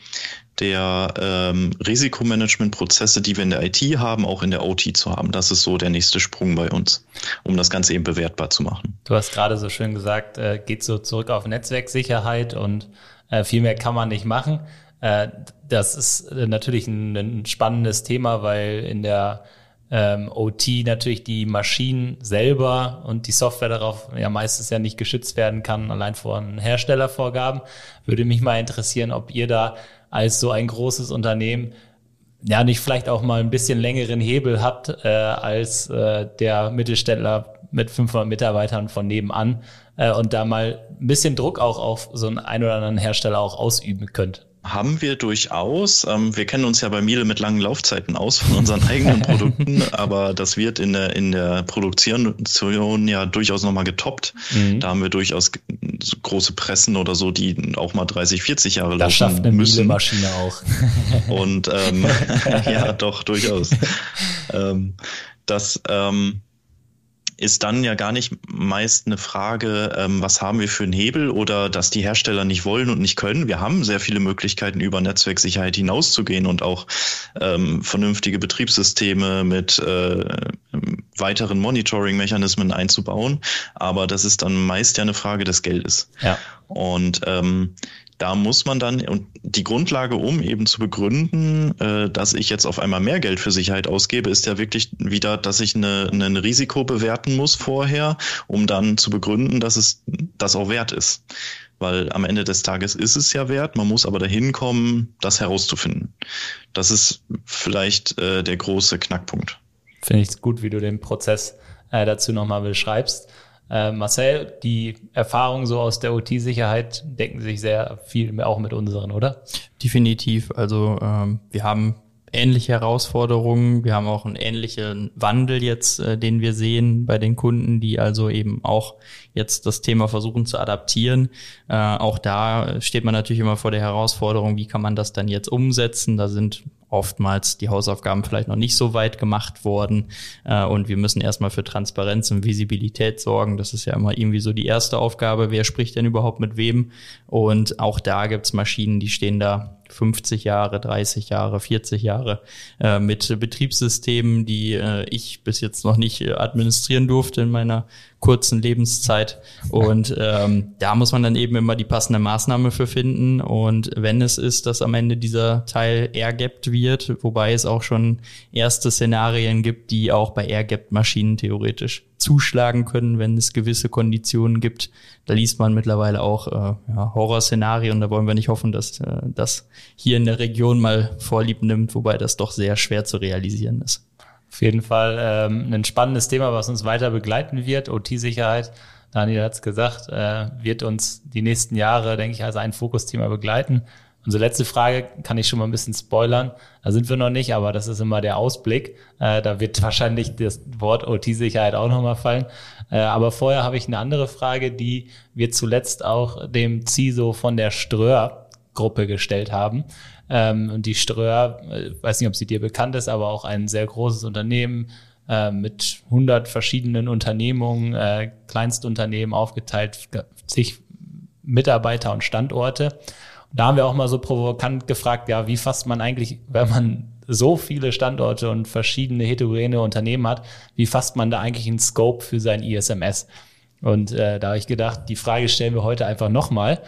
der ähm, Risikomanagementprozesse, die wir in der IT haben, auch in der OT zu haben. Das ist so der nächste Sprung bei uns, um das Ganze eben bewertbar zu machen. Du hast gerade so schön gesagt, äh, geht so zurück auf Netzwerksicherheit und äh, viel mehr kann man nicht machen. Äh, das ist äh, natürlich ein, spannendes Thema, weil in der ähm, OT natürlich die Maschinen selber und die Software darauf ja meistens ja nicht geschützt werden kann, allein vor Herstellervorgaben. Würde mich mal interessieren, ob ihr da als so ein großes Unternehmen ja nicht vielleicht auch mal ein bisschen längeren Hebel habt äh, als äh, der Mittelständler mit 500 Mitarbeitern von nebenan äh, und da mal ein bisschen Druck auch auf so einen ein oder anderen Hersteller auch ausüben könnt. Haben wir durchaus. Ähm, wir kennen uns ja bei Miele mit langen Laufzeiten aus von unseren eigenen Produkten, aber das wird in der, in der Produktion ja durchaus nochmal getoppt. Mhm. Da haben wir durchaus große Pressen oder so, die auch mal 30, 40 Jahre das laufen schafft eine müssen. Maschine auch. Und ähm, ja, doch, durchaus. ähm, das ähm, ist dann ja gar nicht meist eine Frage, ähm, was haben wir für einen Hebel oder dass die Hersteller nicht wollen und nicht können. Wir haben sehr viele Möglichkeiten, über Netzwerksicherheit hinauszugehen und auch ähm, vernünftige Betriebssysteme mit äh, weiteren Monitoring-Mechanismen einzubauen. Aber das ist dann meist ja eine Frage des Geldes. Ja. Und ähm, da muss man dann, und die Grundlage, um eben zu begründen, äh, dass ich jetzt auf einmal mehr Geld für Sicherheit ausgebe, ist ja wirklich wieder, dass ich eine, ein Risiko bewerten muss vorher, um dann zu begründen, dass es das auch wert ist. Weil am Ende des Tages ist es ja wert, man muss aber dahin kommen, das herauszufinden. Das ist vielleicht äh, der große Knackpunkt. Finde ich gut, wie du den Prozess äh, dazu nochmal beschreibst. Äh, Marcel, die Erfahrungen so aus der OT-Sicherheit decken sich sehr viel auch mit unseren, oder? Definitiv. Also ähm, wir haben ähnliche Herausforderungen. Wir haben auch einen ähnlichen Wandel jetzt, äh, den wir sehen bei den Kunden, die also eben auch jetzt das Thema versuchen zu adaptieren. Äh, auch da steht man natürlich immer vor der Herausforderung, wie kann man das dann jetzt umsetzen? Da sind oftmals die Hausaufgaben vielleicht noch nicht so weit gemacht worden. Äh, und wir müssen erstmal für Transparenz und Visibilität sorgen. Das ist ja immer irgendwie so die erste Aufgabe. Wer spricht denn überhaupt mit wem? Und auch da gibt's Maschinen, die stehen da 50 Jahre, 30 Jahre, 40 Jahre äh, mit Betriebssystemen, die äh, ich bis jetzt noch nicht äh, administrieren durfte in meiner kurzen Lebenszeit. Und ähm, da muss man dann eben immer die passende Maßnahme für finden. Und wenn es ist, dass am Ende dieser Teil airgapped wird, wobei es auch schon erste Szenarien gibt, die auch bei airgapped Maschinen theoretisch zuschlagen können, wenn es gewisse Konditionen gibt. Da liest man mittlerweile auch äh, ja, Horrorszenarien. Da wollen wir nicht hoffen, dass äh, das hier in der Region mal Vorlieb nimmt, wobei das doch sehr schwer zu realisieren ist. Auf jeden Fall ähm, ein spannendes Thema, was uns weiter begleiten wird. OT-Sicherheit, Daniel hat es gesagt, äh, wird uns die nächsten Jahre, denke ich, als ein Fokusthema begleiten. Unsere letzte Frage kann ich schon mal ein bisschen spoilern. Da sind wir noch nicht, aber das ist immer der Ausblick. Äh, da wird wahrscheinlich das Wort OT-Sicherheit auch nochmal fallen. Äh, aber vorher habe ich eine andere Frage, die wir zuletzt auch dem CISO von der Ströer-Gruppe gestellt haben. Ähm, und die Ströer, äh, weiß nicht, ob sie dir bekannt ist, aber auch ein sehr großes Unternehmen äh, mit 100 verschiedenen Unternehmungen, äh, Kleinstunternehmen aufgeteilt, zig Mitarbeiter und Standorte da haben wir auch mal so provokant gefragt, ja, wie fasst man eigentlich, wenn man so viele Standorte und verschiedene heterogene Unternehmen hat, wie fasst man da eigentlich einen Scope für sein ISMS? Und äh, da habe ich gedacht, die Frage stellen wir heute einfach nochmal,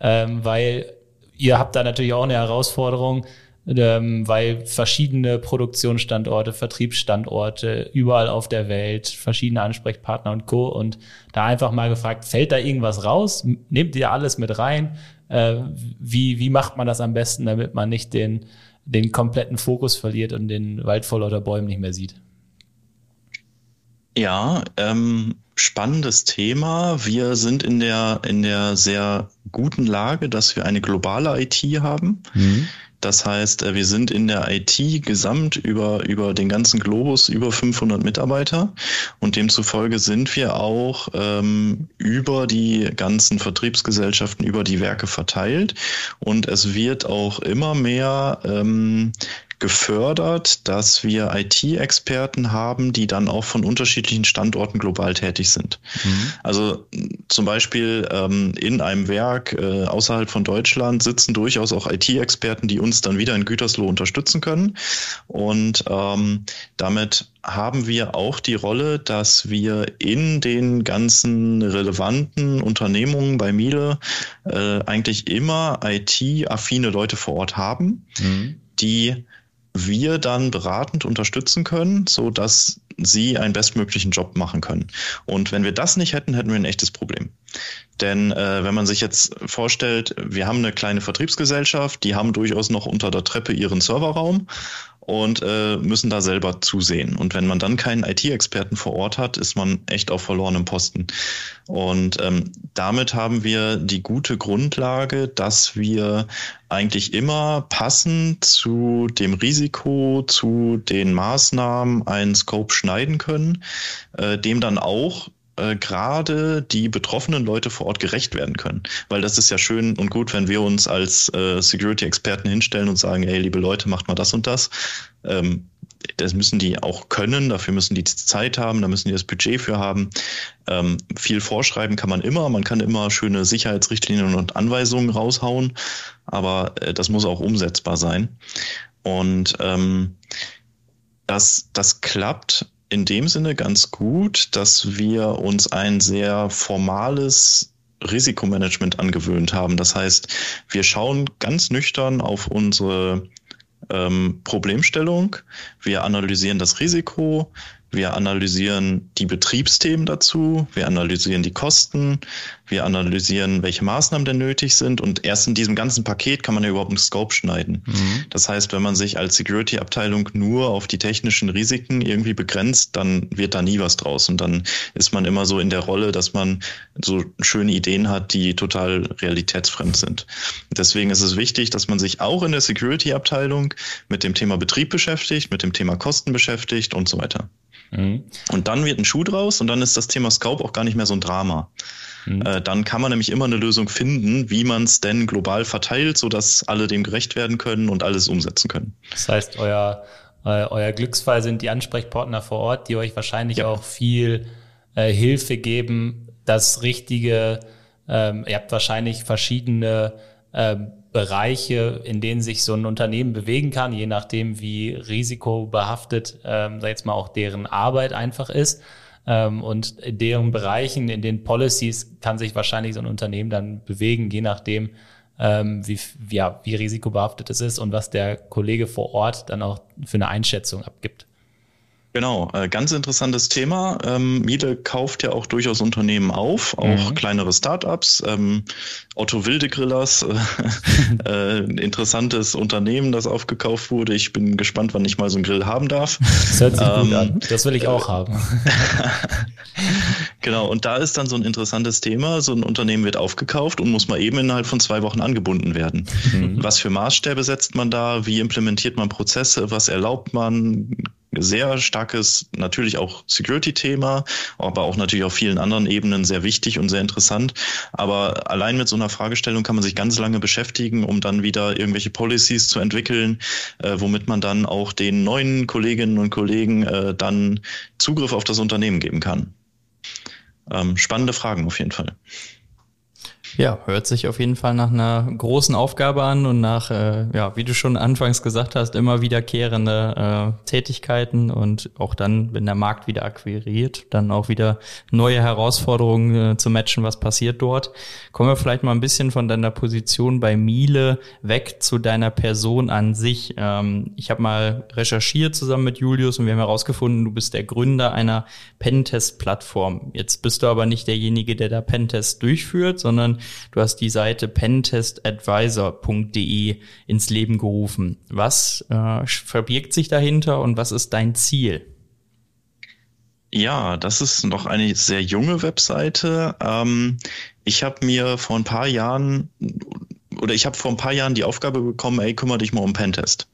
ähm, weil ihr habt da natürlich auch eine Herausforderung, ähm, weil verschiedene Produktionsstandorte, Vertriebsstandorte, überall auf der Welt, verschiedene Ansprechpartner und Co. Und da einfach mal gefragt, fällt da irgendwas raus? Nehmt ihr alles mit rein? Äh, wie, wie macht man das am besten, damit man nicht den, den kompletten Fokus verliert und den Wald vor lauter Bäumen nicht mehr sieht? Ja, ähm, spannendes Thema. Wir sind in der, in der sehr guten Lage, dass wir eine globale IT haben. Mhm. Das heißt, äh, wir sind in der IT gesamt über, über den ganzen Globus über 500 Mitarbeiter und demzufolge sind wir auch ähm, über die ganzen Vertriebsgesellschaften, über die Werke verteilt und es wird auch immer mehr ähm, gefördert, dass wir IT-Experten haben, die dann auch von unterschiedlichen Standorten global tätig sind. Mhm. Also zum Beispiel ähm, in einem Werk äh, außerhalb von Deutschland sitzen durchaus auch IT-Experten, die uns dann wieder in Gütersloh unterstützen können. Und ähm, damit haben wir auch die Rolle, dass wir in den ganzen relevanten Unternehmungen bei Miele äh, eigentlich immer IT-affine Leute vor Ort haben, mhm. die wir dann beratend unterstützen können, so dass sie einen bestmöglichen Job machen können. Und wenn wir das nicht hätten, hätten wir ein echtes Problem. Denn äh, wenn man sich jetzt vorstellt, wir haben eine kleine Vertriebsgesellschaft, die haben durchaus noch unter der Treppe ihren Serverraum und äh, müssen da selber zusehen. Und wenn man dann keinen IT-Experten vor Ort hat, ist man echt auf verlorenem Posten. Und ähm, damit haben wir die gute Grundlage, dass wir eigentlich immer passend zu dem Risiko, zu den Maßnahmen einen Scope schneiden können, äh, dem dann auch äh, gerade die betroffenen Leute vor Ort gerecht werden können. Weil das ist ja schön und gut, wenn wir uns als äh, Security-Experten hinstellen und sagen, hey, liebe Leute, macht mal das und das. Ähm, das müssen die auch können, dafür müssen die Zeit haben, da müssen die das Budget für haben. Ähm, viel vorschreiben kann man immer, man kann immer schöne Sicherheitsrichtlinien und Anweisungen raushauen, aber äh, das muss auch umsetzbar sein. Und ähm, das, das klappt in dem Sinne ganz gut, dass wir uns ein sehr formales Risikomanagement angewöhnt haben. Das heißt, wir schauen ganz nüchtern auf unsere ähm, Problemstellung, wir analysieren das Risiko, wir analysieren die Betriebsthemen dazu, wir analysieren die Kosten, wir analysieren, welche Maßnahmen denn nötig sind und erst in diesem ganzen Paket kann man ja überhaupt einen Scope schneiden. Mhm. Das heißt, wenn man sich als Security-Abteilung nur auf die technischen Risiken irgendwie begrenzt, dann wird da nie was draus und dann ist man immer so in der Rolle, dass man so schöne Ideen hat, die total realitätsfremd sind. Deswegen ist es wichtig, dass man sich auch in der Security-Abteilung mit dem Thema Betrieb beschäftigt, mit dem Thema Kosten beschäftigt und so weiter. Mhm. Und dann wird ein Schuh draus und dann ist das Thema Scope auch gar nicht mehr so ein Drama. Mhm. Äh, dann kann man nämlich immer eine Lösung finden, wie man es denn global verteilt, sodass alle dem gerecht werden können und alles umsetzen können. Das heißt, euer, äh, euer Glücksfall sind die Ansprechpartner vor Ort, die euch wahrscheinlich ja. auch viel äh, Hilfe geben, das richtige, ähm, ihr habt wahrscheinlich verschiedene ähm, Bereiche, in denen sich so ein Unternehmen bewegen kann, je nachdem, wie risikobehaftet, ähm, sag jetzt mal, auch deren Arbeit einfach ist. Ähm, und in deren Bereichen, in den Policies kann sich wahrscheinlich so ein Unternehmen dann bewegen, je nachdem, ähm, wie, ja, wie risikobehaftet es ist und was der Kollege vor Ort dann auch für eine Einschätzung abgibt. Genau, äh, ganz interessantes Thema. Ähm, Miele kauft ja auch durchaus Unternehmen auf, auch mhm. kleinere Startups. Ähm, Otto Wildegrillers, äh, äh, interessantes Unternehmen, das aufgekauft wurde. Ich bin gespannt, wann ich mal so einen Grill haben darf. Das hört sich ähm, gut an. Das will ich auch haben. genau, und da ist dann so ein interessantes Thema. So ein Unternehmen wird aufgekauft und muss mal eben innerhalb von zwei Wochen angebunden werden. Mhm. Was für Maßstäbe setzt man da? Wie implementiert man Prozesse? Was erlaubt man? Sehr starkes, natürlich auch Security-Thema, aber auch natürlich auf vielen anderen Ebenen sehr wichtig und sehr interessant. Aber allein mit so einer Fragestellung kann man sich ganz lange beschäftigen, um dann wieder irgendwelche Policies zu entwickeln, äh, womit man dann auch den neuen Kolleginnen und Kollegen äh, dann Zugriff auf das Unternehmen geben kann. Ähm, spannende Fragen auf jeden Fall. Ja, hört sich auf jeden Fall nach einer großen Aufgabe an und nach, äh, ja, wie du schon anfangs gesagt hast, immer wiederkehrende äh, Tätigkeiten und auch dann, wenn der Markt wieder akquiriert, dann auch wieder neue Herausforderungen äh, zu matchen, was passiert dort. Kommen wir vielleicht mal ein bisschen von deiner Position bei Miele weg zu deiner Person an sich. Ähm, ich habe mal recherchiert zusammen mit Julius und wir haben herausgefunden, du bist der Gründer einer Pentest-Plattform. Jetzt bist du aber nicht derjenige, der da Pentest durchführt, sondern Du hast die Seite pentestadvisor.de ins Leben gerufen. Was äh, verbirgt sich dahinter und was ist dein Ziel? Ja, das ist noch eine sehr junge Webseite. Ähm, ich habe mir vor ein paar Jahren oder ich habe vor ein paar Jahren die Aufgabe bekommen, ey, kümmere dich mal um Pentest.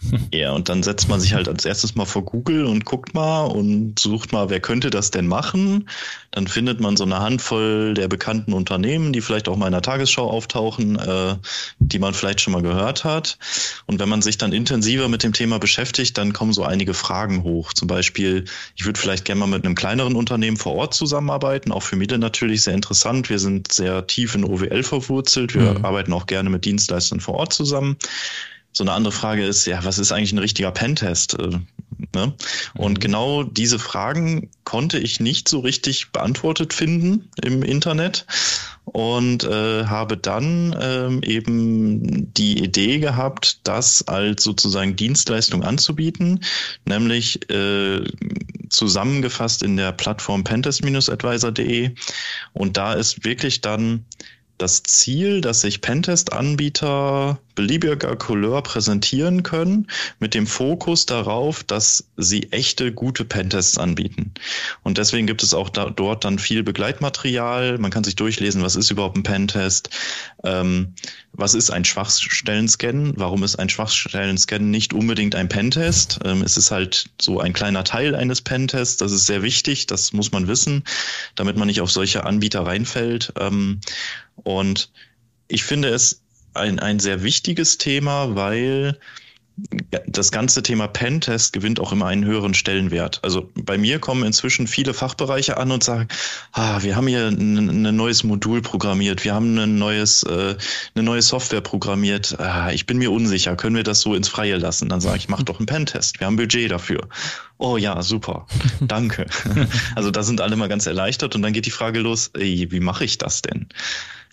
Ja, und dann setzt man sich halt als erstes mal vor Google und guckt mal und sucht mal, wer könnte das denn machen. Dann findet man so eine Handvoll der bekannten Unternehmen, die vielleicht auch mal in der Tagesschau auftauchen, äh, die man vielleicht schon mal gehört hat. Und wenn man sich dann intensiver mit dem Thema beschäftigt, dann kommen so einige Fragen hoch. Zum Beispiel, ich würde vielleicht gerne mal mit einem kleineren Unternehmen vor Ort zusammenarbeiten. Auch für mich natürlich sehr interessant. Wir sind sehr tief in OWL verwurzelt. Wir mhm. arbeiten auch gerne mit Dienstleistern vor Ort zusammen. So eine andere Frage ist, ja, was ist eigentlich ein richtiger Pentest? Äh, ne? Und mhm. genau diese Fragen konnte ich nicht so richtig beantwortet finden im Internet und äh, habe dann ähm, eben die Idee gehabt, das als sozusagen Dienstleistung anzubieten, nämlich äh, zusammengefasst in der Plattform pentest-advisor.de und da ist wirklich dann das Ziel, dass sich Pentest-Anbieter beliebiger Couleur präsentieren können, mit dem Fokus darauf, dass sie echte, gute Pentests anbieten. Und deswegen gibt es auch da, dort dann viel Begleitmaterial. Man kann sich durchlesen, was ist überhaupt ein Pentest, ähm, was ist ein Schwachstellen-Scan, warum ist ein Schwachstellen-Scan nicht unbedingt ein Pentest. Ähm, es ist halt so ein kleiner Teil eines Pentests, das ist sehr wichtig, das muss man wissen, damit man nicht auf solche Anbieter reinfällt. Ähm, und ich finde es ein, ein sehr wichtiges Thema, weil das ganze Thema Pentest gewinnt auch immer einen höheren Stellenwert. Also bei mir kommen inzwischen viele Fachbereiche an und sagen, ah, wir haben hier ein, ein neues Modul programmiert, wir haben ein neues, äh, eine neue Software programmiert. Ah, ich bin mir unsicher, können wir das so ins Freie lassen? Dann sage ich, mach doch einen Pentest, wir haben Budget dafür. Oh ja, super, danke. also da sind alle mal ganz erleichtert und dann geht die Frage los, ey, wie mache ich das denn?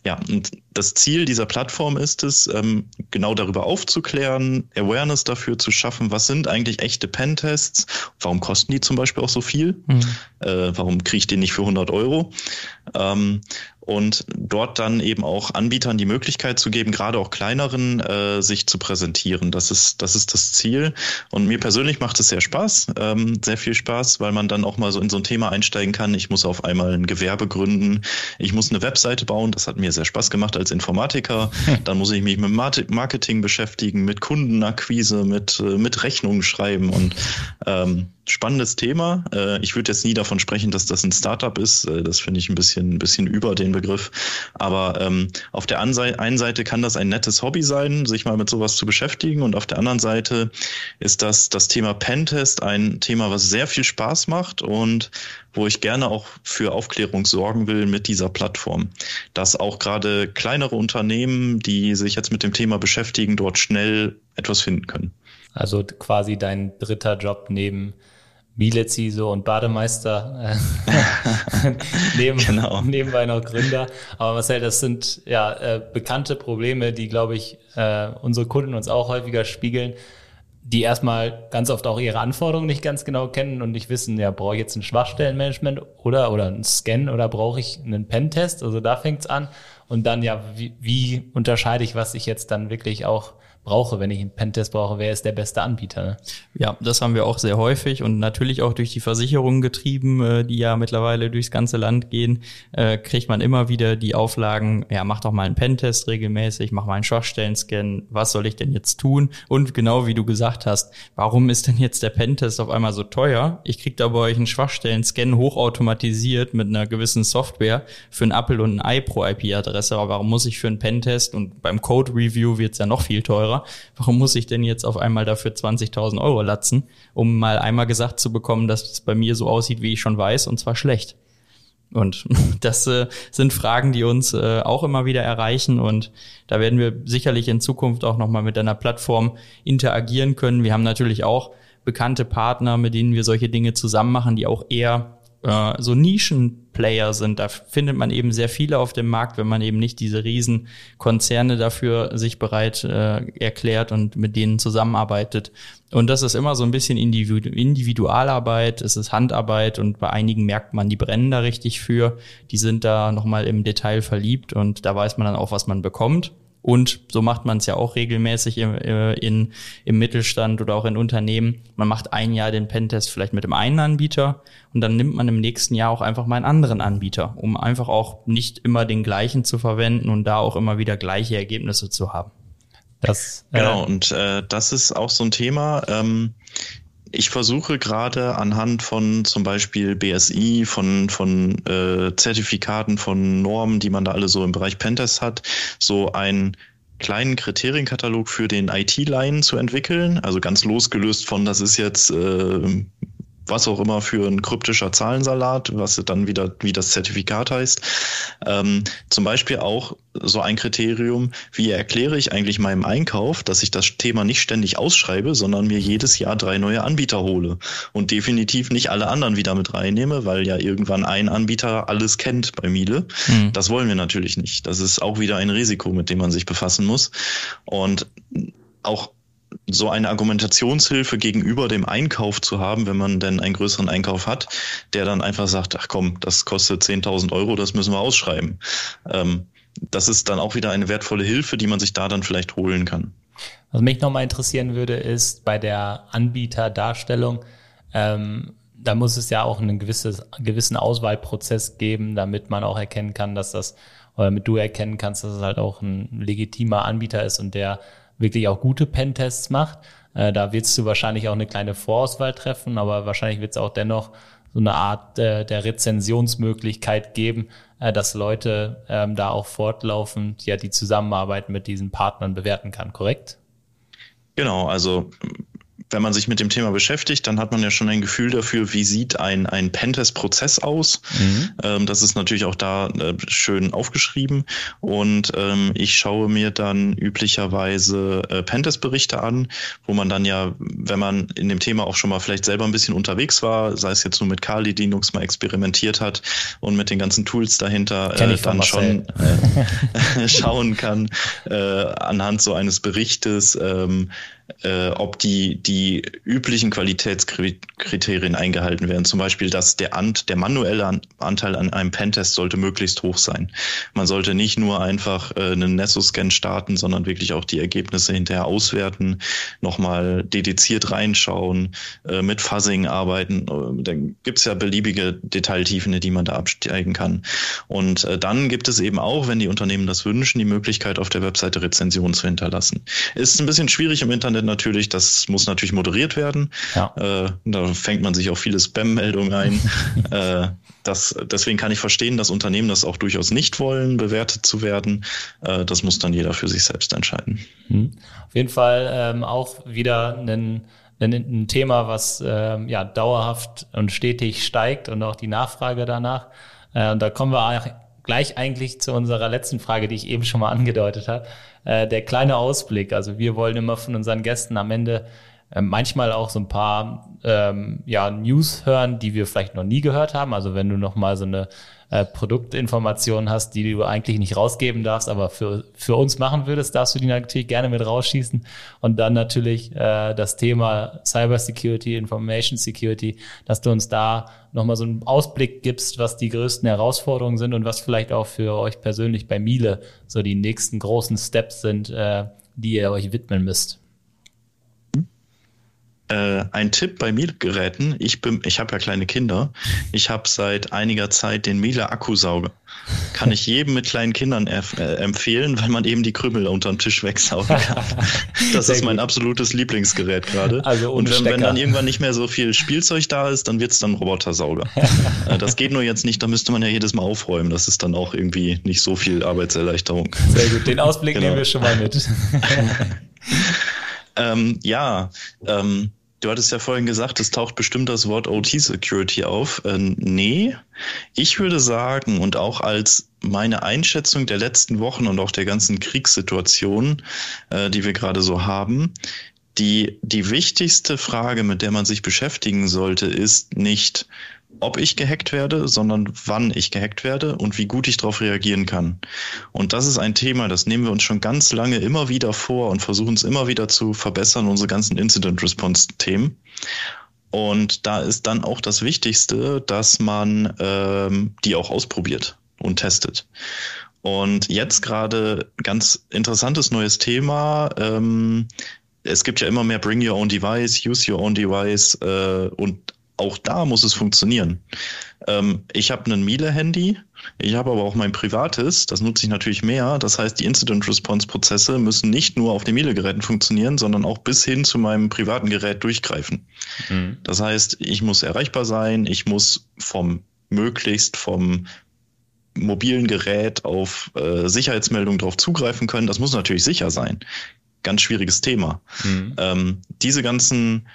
Ja, und das Ziel dieser Plattform ist es, ähm, genau darüber aufzuklären, Awareness dafür zu schaffen, was sind eigentlich echte Pentests, warum kosten die zum Beispiel auch so viel, mhm. äh, warum kriege ich den nicht für 100 Euro ähm, und dort dann eben auch Anbietern die Möglichkeit zu geben, gerade auch kleineren, äh, sich zu präsentieren. Das ist, das ist das Ziel. Und mir persönlich macht es sehr Spaß, ähm, sehr viel Spaß, weil man dann auch mal so in so ein Thema einsteigen kann. Ich muss auf einmal ein Gewerbe gründen. Ich muss eine Webseite bauen. Das hat mir sehr Spaß gemacht als Informatiker. Dann muss ich mich mit Marketing beschäftigen, mit Kundenakquise, mit, äh, mit Rechnungen schreiben und ähm, spannendes Thema. Äh, ich würde jetzt nie davon sprechen, dass das ein Startup ist. Äh, das finde ich ein bisschen, ein bisschen über den Begriff. Aber ähm, auf der einen Seite kann das ein nettes Hobby sein, sich mal mit sowas zu beschäftigen. Und auf der anderen Seite ist das das Thema Pentest ein Thema, was sehr viel Spaß macht und wo ich gerne auch für Aufklärung sorgen will mit dieser Plattform. Dass auch gerade kleinere Unternehmen, die sich jetzt mit dem Thema beschäftigen, dort schnell etwas finden können. Also quasi dein dritter Job neben Miele CISO und Bademeister äh, neben, genau. nebenbei noch Gründer. Aber Marcel, das sind ja äh, bekannte Probleme, die, glaube ich, äh, unsere Kunden uns auch häufiger spiegeln. die erstmal ganz oft auch ihre Anforderungen nicht ganz genau kennen und nicht wissen, ja, brauche ich jetzt ein Schwachstellenmanagement oder, oder ein Scan oder brauche ich einen Pentest? Also da fängt's an. Und dann ja, wie, wie unterscheide ich, was ich jetzt dann wirklich auch brauche, wenn ich einen Pentest brauche, wer ist der beste Anbieter? Ne? Ja, das haben wir auch sehr häufig und natürlich auch durch die Versicherungen getrieben, äh, die ja mittlerweile durchs ganze Land gehen, äh, kriegt man immer wieder die Auflagen, ja, mach doch mal einen Pentest regelmäßig, mach mal einen Schwachstellen-Scan, was soll ich denn jetzt tun? Und genau wie du gesagt hast, warum ist denn jetzt der Pentest auf einmal so teuer? Ich krieg da bei euch einen Schwachstellen-Scan hochautomatisiert mit einer gewissen Software für ein Apple und ein Ei pro IP-Adresse, aber warum muss ich für einen Pentest und beim Code-Review wird's ja noch viel teurer, teurer. Warum muss ich denn jetzt auf einmal dafür 20.000 Euro latzen, um mal einmal gesagt zu bekommen, dass es bei mir so aussieht, wie ich schon weiß, und zwar schlecht? Und das äh, sind Fragen, die uns äh, auch immer wieder erreichen und da werden wir sicherlich in Zukunft auch nochmal mit einer Plattform interagieren können. Wir haben natürlich auch bekannte Partner, mit denen wir solche Dinge zusammen machen, die auch eher äh, so Nischenplayer sind. Da findet man eben sehr viele auf dem Markt, wenn man eben nicht diese riesen Konzerne dafür sich bereit äh, erklärt und mit denen zusammenarbeitet. Und das ist immer so ein bisschen Individu Individualarbeit, es ist Handarbeit und bei einigen merkt man, die brennen da richtig für. Die sind da nochmal im Detail verliebt und da weiß man dann auch, was man bekommt. Und so macht man es ja auch regelmäßig im, äh, in, im Mittelstand oder auch in Unternehmen. Man macht ein Jahr den Pentest vielleicht mit dem einen Anbieter und dann nimmt man im nächsten Jahr auch einfach mal einen anderen Anbieter, um einfach auch nicht immer den gleichen zu verwenden und da auch immer wieder gleiche Ergebnisse zu haben. Das, äh genau, und äh, das ist auch so ein Thema. Ähm, ich versuche gerade anhand von zum Beispiel BSI, von, von äh, Zertifikaten, von Normen, die man da alle so im Bereich Pentest hat, so einen kleinen Kriterienkatalog für den IT-Line zu entwickeln. Also ganz losgelöst von, das ist jetzt äh, was auch immer für ein kryptischer Zahlensalat, was dann wieder wie das Zertifikat heißt. Ähm, zum Beispiel auch so ein Kriterium, wie erkläre ich eigentlich meinem Einkauf, dass ich das Thema nicht ständig ausschreibe, sondern mir jedes Jahr drei neue Anbieter hole und definitiv nicht alle anderen wieder mit reinnehme, weil ja irgendwann ein Anbieter alles kennt bei Miele. Mhm. Das wollen wir natürlich nicht. Das ist auch wieder ein Risiko, mit dem man sich befassen muss. Und auch so eine Argumentationshilfe gegenüber dem Einkauf zu haben, wenn man denn einen größeren Einkauf hat, der dann einfach sagt, ach komm, das kostet 10.000 Euro, das müssen wir ausschreiben. Ähm, das ist dann auch wieder eine wertvolle Hilfe, die man sich da dann vielleicht holen kann. Was mich nochmal interessieren würde, ist bei der Anbieterdarstellung, ähm, da muss es ja auch einen gewisses, gewissen Auswahlprozess geben, damit man auch erkennen kann, dass das, oder damit du erkennen kannst, dass es halt auch ein legitimer Anbieter ist und der wirklich auch gute Pentests macht. Äh, da wirst du wahrscheinlich auch eine kleine Vorauswahl treffen, aber wahrscheinlich wird es auch dennoch so eine Art äh, der Rezensionsmöglichkeit geben, äh, dass Leute ähm, da auch fortlaufend ja die Zusammenarbeit mit diesen Partnern bewerten kann, korrekt? Genau, also wenn man sich mit dem Thema beschäftigt, dann hat man ja schon ein Gefühl dafür, wie sieht ein, ein Pentest-Prozess aus. Mhm. Ähm, das ist natürlich auch da äh, schön aufgeschrieben. Und ähm, ich schaue mir dann üblicherweise äh, Pentest-Berichte an, wo man dann ja, wenn man in dem Thema auch schon mal vielleicht selber ein bisschen unterwegs war, sei es jetzt nur mit Kali Linux mal experimentiert hat und mit den ganzen Tools dahinter äh, dann schon äh, schauen kann, äh, anhand so eines Berichtes, ähm, äh, ob die, die üblichen Qualitätskriterien eingehalten werden. Zum Beispiel, dass der, Ant, der manuelle Anteil an einem Pentest sollte möglichst hoch sein. Man sollte nicht nur einfach äh, einen Nessus-Scan starten, sondern wirklich auch die Ergebnisse hinterher auswerten, nochmal dediziert reinschauen, äh, mit Fuzzing arbeiten. Äh, da gibt's ja beliebige Detailtiefen, die man da absteigen kann. Und äh, dann gibt es eben auch, wenn die Unternehmen das wünschen, die Möglichkeit, auf der Webseite Rezensionen zu hinterlassen. Ist ein bisschen schwierig im Internet Internet natürlich, das muss natürlich moderiert werden. Ja. Äh, da fängt man sich auch viele Spam-Meldungen ein. äh, das, deswegen kann ich verstehen, dass Unternehmen das auch durchaus nicht wollen, bewertet zu werden. Äh, das muss dann jeder für sich selbst entscheiden. Mhm. Auf jeden Fall ähm, auch wieder ein, ein, Thema, was ähm, ja dauerhaft und stetig steigt und auch die Nachfrage danach. Äh, und da kommen wir gleich eigentlich zu unserer letzten Frage, die ich eben schon mal angedeutet habe. Äh, der kleine Ausblick. Also wir wollen immer von unseren Gästen am Ende manchmal auch so ein paar ähm, ja, News hören, die wir vielleicht noch nie gehört haben. Also wenn du noch mal so eine äh, Produktinformation hast, die du eigentlich nicht rausgeben darfst, aber für, für uns machen würdest, darfst du die natürlich gerne mit rausschießen. Und dann natürlich äh, das Thema Cyber Security, Information Security, dass du uns da nochmal so einen Ausblick gibst, was die größten Herausforderungen sind und was vielleicht auch für euch persönlich bei Miele so die nächsten großen Steps sind, äh, die ihr euch widmen müsst. Äh, ein Tipp bei Miele-Geräten, ich, bin, ich habe ja kleine Kinder, ich habe seit einiger Zeit den Miele Akkusauger. Kann ich jedem mit kleinen Kindern äh, empfehlen, weil man eben die Krümel unterm Tisch wegsaugen kann. Das ist mein absolutes Lieblingsgerät gerade. Also Und wenn, wenn, dann irgendwann nicht mehr so viel Spielzeug da ist, dann wird es dann Robotersauger. Äh, das geht nur jetzt nicht, da müsste man ja jedes Mal aufräumen. Das ist dann auch irgendwie nicht so viel Arbeitserleichterung. Sehr gut, den Ausblick genau. nehmen wir schon mal mit. ähm, ja, ähm, Du hattest ja vorhin gesagt, es taucht bestimmt das Wort OT-Security auf. Äh, nee, ich würde sagen, und auch als meine Einschätzung der letzten Wochen und auch der ganzen Kriegssituation, äh, die wir gerade so haben, die, die wichtigste Frage, mit der man sich beschäftigen sollte, ist nicht, ob ich gehackt werde, sondern wann ich gehackt werde und wie gut ich darauf reagieren kann. Und das ist ein Thema, das nehmen wir uns schon ganz lange immer wieder vor und versuchen es immer wieder zu verbessern, unsere ganzen Incident Response Themen. Und da ist dann auch das Wichtigste, dass man ähm, die auch ausprobiert und testet. Und jetzt gerade ganz interessantes neues Thema. Ähm, es gibt ja immer mehr Bring Your Own Device, Use Your Own Device äh, und auch da muss es funktionieren. Ähm, ich habe ein Miele-Handy, ich habe aber auch mein privates, das nutze ich natürlich mehr. Das heißt, die Incident-Response-Prozesse müssen nicht nur auf den Miele-Geräten funktionieren, sondern auch bis hin zu meinem privaten Gerät durchgreifen. Mhm. Das heißt, ich muss erreichbar sein, ich muss vom möglichst vom mobilen Gerät auf äh, Sicherheitsmeldungen drauf zugreifen können. Das muss natürlich sicher sein. Ganz schwieriges Thema. Mhm. Ähm, diese ganzen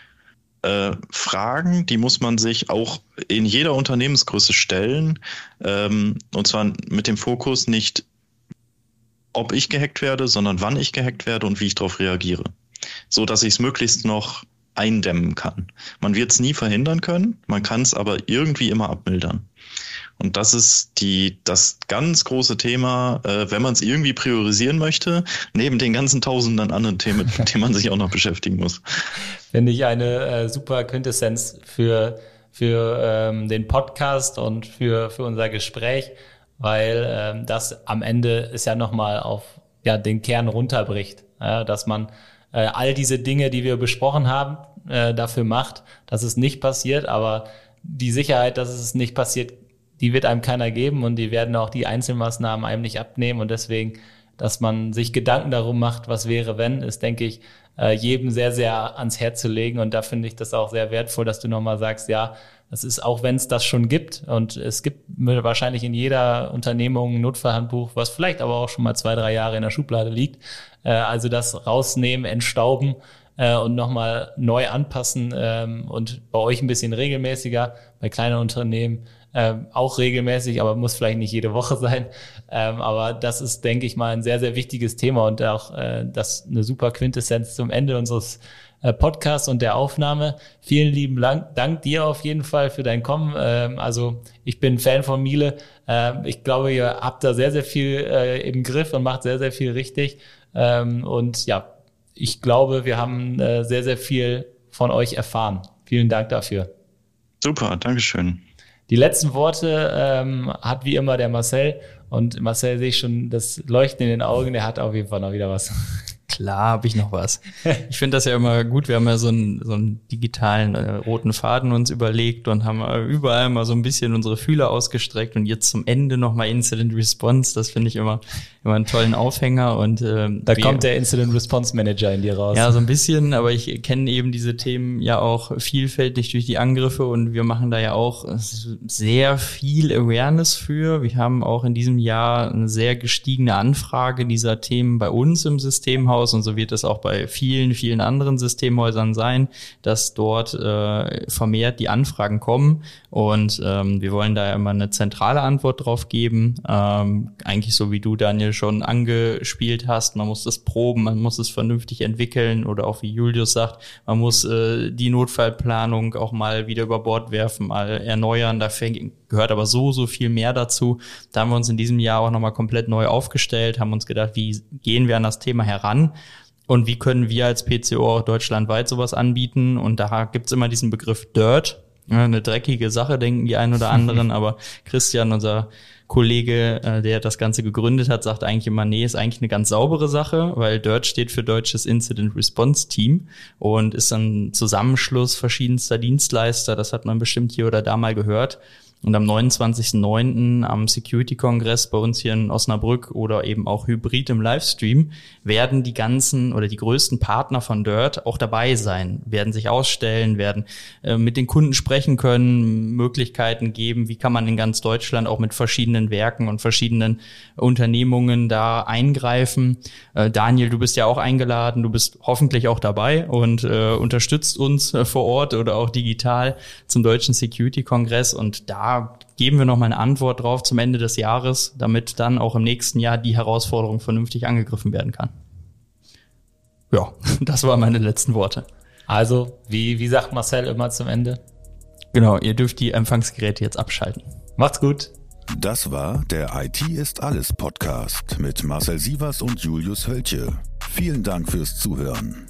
äh, Fragen, die muss man sich auch in jeder Unternehmensgröße stellen. Ähm, und zwar mit dem Fokus nicht, ob ich gehackt werde, sondern wann ich gehackt werde und wie ich darauf reagiere. So dass ich es möglichst noch eindämmen kann. Man wird es nie verhindern können, man kann es aber irgendwie immer abmildern. Und das ist die, das ganz große Thema, äh, wenn man es irgendwie priorisieren möchte, neben den ganzen tausenden anderen Themen, mit denen man sich auch noch beschäftigen muss. Finde ich eine äh, super Quintessenz für, für ähm, den Podcast und für, für unser Gespräch, weil ähm, das am Ende ist ja nochmal auf ja, den Kern runterbricht, ja, dass man äh, all diese Dinge, die wir besprochen haben, äh, dafür macht, dass es nicht passiert, aber die Sicherheit, dass es nicht passiert, die wird einem keiner geben und die werden auch die Einzelmaßnahmen einem nicht abnehmen. Und deswegen, dass man sich Gedanken darum macht, was wäre, wenn, ist, denke ich, äh, jedem sehr, sehr ans Herz zu legen. Und da finde ich das auch sehr wertvoll, dass du nochmal sagst, ja, das ist auch, wenn es das schon gibt. Und es gibt wahrscheinlich in jeder Unternehmung ein Notfallhandbuch, was vielleicht aber auch schon mal zwei, drei Jahre in der Schublade liegt. Äh, also das rausnehmen, entstauben äh, und nochmal neu anpassen ähm, und bei euch ein bisschen regelmäßiger, bei kleinen Unternehmen ähm, auch regelmäßig, aber muss vielleicht nicht jede Woche sein. Ähm, aber das ist, denke ich mal, ein sehr, sehr wichtiges Thema und auch äh, das eine super Quintessenz zum Ende unseres äh, Podcasts und der Aufnahme. Vielen lieben Dank, dir auf jeden Fall für dein Kommen. Ähm, also ich bin Fan von Miele. Ähm, ich glaube, ihr habt da sehr, sehr viel äh, im Griff und macht sehr, sehr viel richtig. Ähm, und ja, ich glaube, wir haben äh, sehr, sehr viel von euch erfahren. Vielen Dank dafür. Super, Dankeschön. Die letzten Worte ähm, hat wie immer der Marcel. Und Marcel sehe ich schon das Leuchten in den Augen, der hat auf jeden Fall noch wieder was. Klar habe ich noch was. Ich finde das ja immer gut. Wir haben ja so einen, so einen digitalen äh, roten Faden uns überlegt und haben überall mal so ein bisschen unsere Fühler ausgestreckt und jetzt zum Ende nochmal Incident Response. Das finde ich immer, immer einen tollen Aufhänger. Und ähm, Da kommt der Incident Response Manager in dir raus. Ja, so ein bisschen, aber ich kenne eben diese Themen ja auch vielfältig durch die Angriffe und wir machen da ja auch sehr viel Awareness für. Wir haben auch in diesem Jahr eine sehr gestiegene Anfrage dieser Themen bei uns im Systemhaus aus und so wird es auch bei vielen, vielen anderen Systemhäusern sein, dass dort äh, vermehrt die Anfragen kommen und ähm, wir wollen da immer eine zentrale Antwort drauf geben. Ähm, eigentlich so wie du, Daniel, schon angespielt hast. Man muss das proben, man muss es vernünftig entwickeln oder auch wie Julius sagt, man muss äh, die Notfallplanung auch mal wieder über Bord werfen, mal erneuern. Da gehört aber so, so viel mehr dazu. Da haben wir uns in diesem Jahr auch nochmal komplett neu aufgestellt, haben uns gedacht, wie gehen wir an das Thema heran? Und wie können wir als PCO auch deutschlandweit sowas anbieten? Und da gibt's immer diesen Begriff Dirt, ja, eine dreckige Sache, denken die einen oder anderen, aber Christian, unser Kollege, äh, der das Ganze gegründet hat, sagt eigentlich immer, nee, ist eigentlich eine ganz saubere Sache, weil DIRT steht für Deutsches Incident Response Team und ist ein Zusammenschluss verschiedenster Dienstleister. Das hat man bestimmt hier oder da mal gehört. Und am 29.09. am Security-Kongress bei uns hier in Osnabrück oder eben auch hybrid im Livestream werden die ganzen oder die größten Partner von Dirt auch dabei sein, werden sich ausstellen, werden äh, mit den Kunden sprechen können, Möglichkeiten geben, wie kann man in ganz Deutschland auch mit verschiedenen Werken und verschiedenen Unternehmungen da eingreifen. Äh, Daniel, du bist ja auch eingeladen, du bist hoffentlich auch dabei und äh, unterstützt uns äh, vor Ort oder auch digital zum Deutschen Security-Kongress und da geben wir noch mal eine Antwort drauf zum Ende des Jahres, damit dann auch im nächsten Jahr die Herausforderung vernünftig angegriffen werden kann. Ja, das waren meine letzten Worte. Also, wie, wie sagt Marcel immer zum Ende? Genau, ihr dürft die Empfangsgeräte jetzt abschalten. Macht's gut. Das war der IT ist alles Podcast mit Marcel Sievers und Julius Hölche. Vielen Dank fürs Zuhören.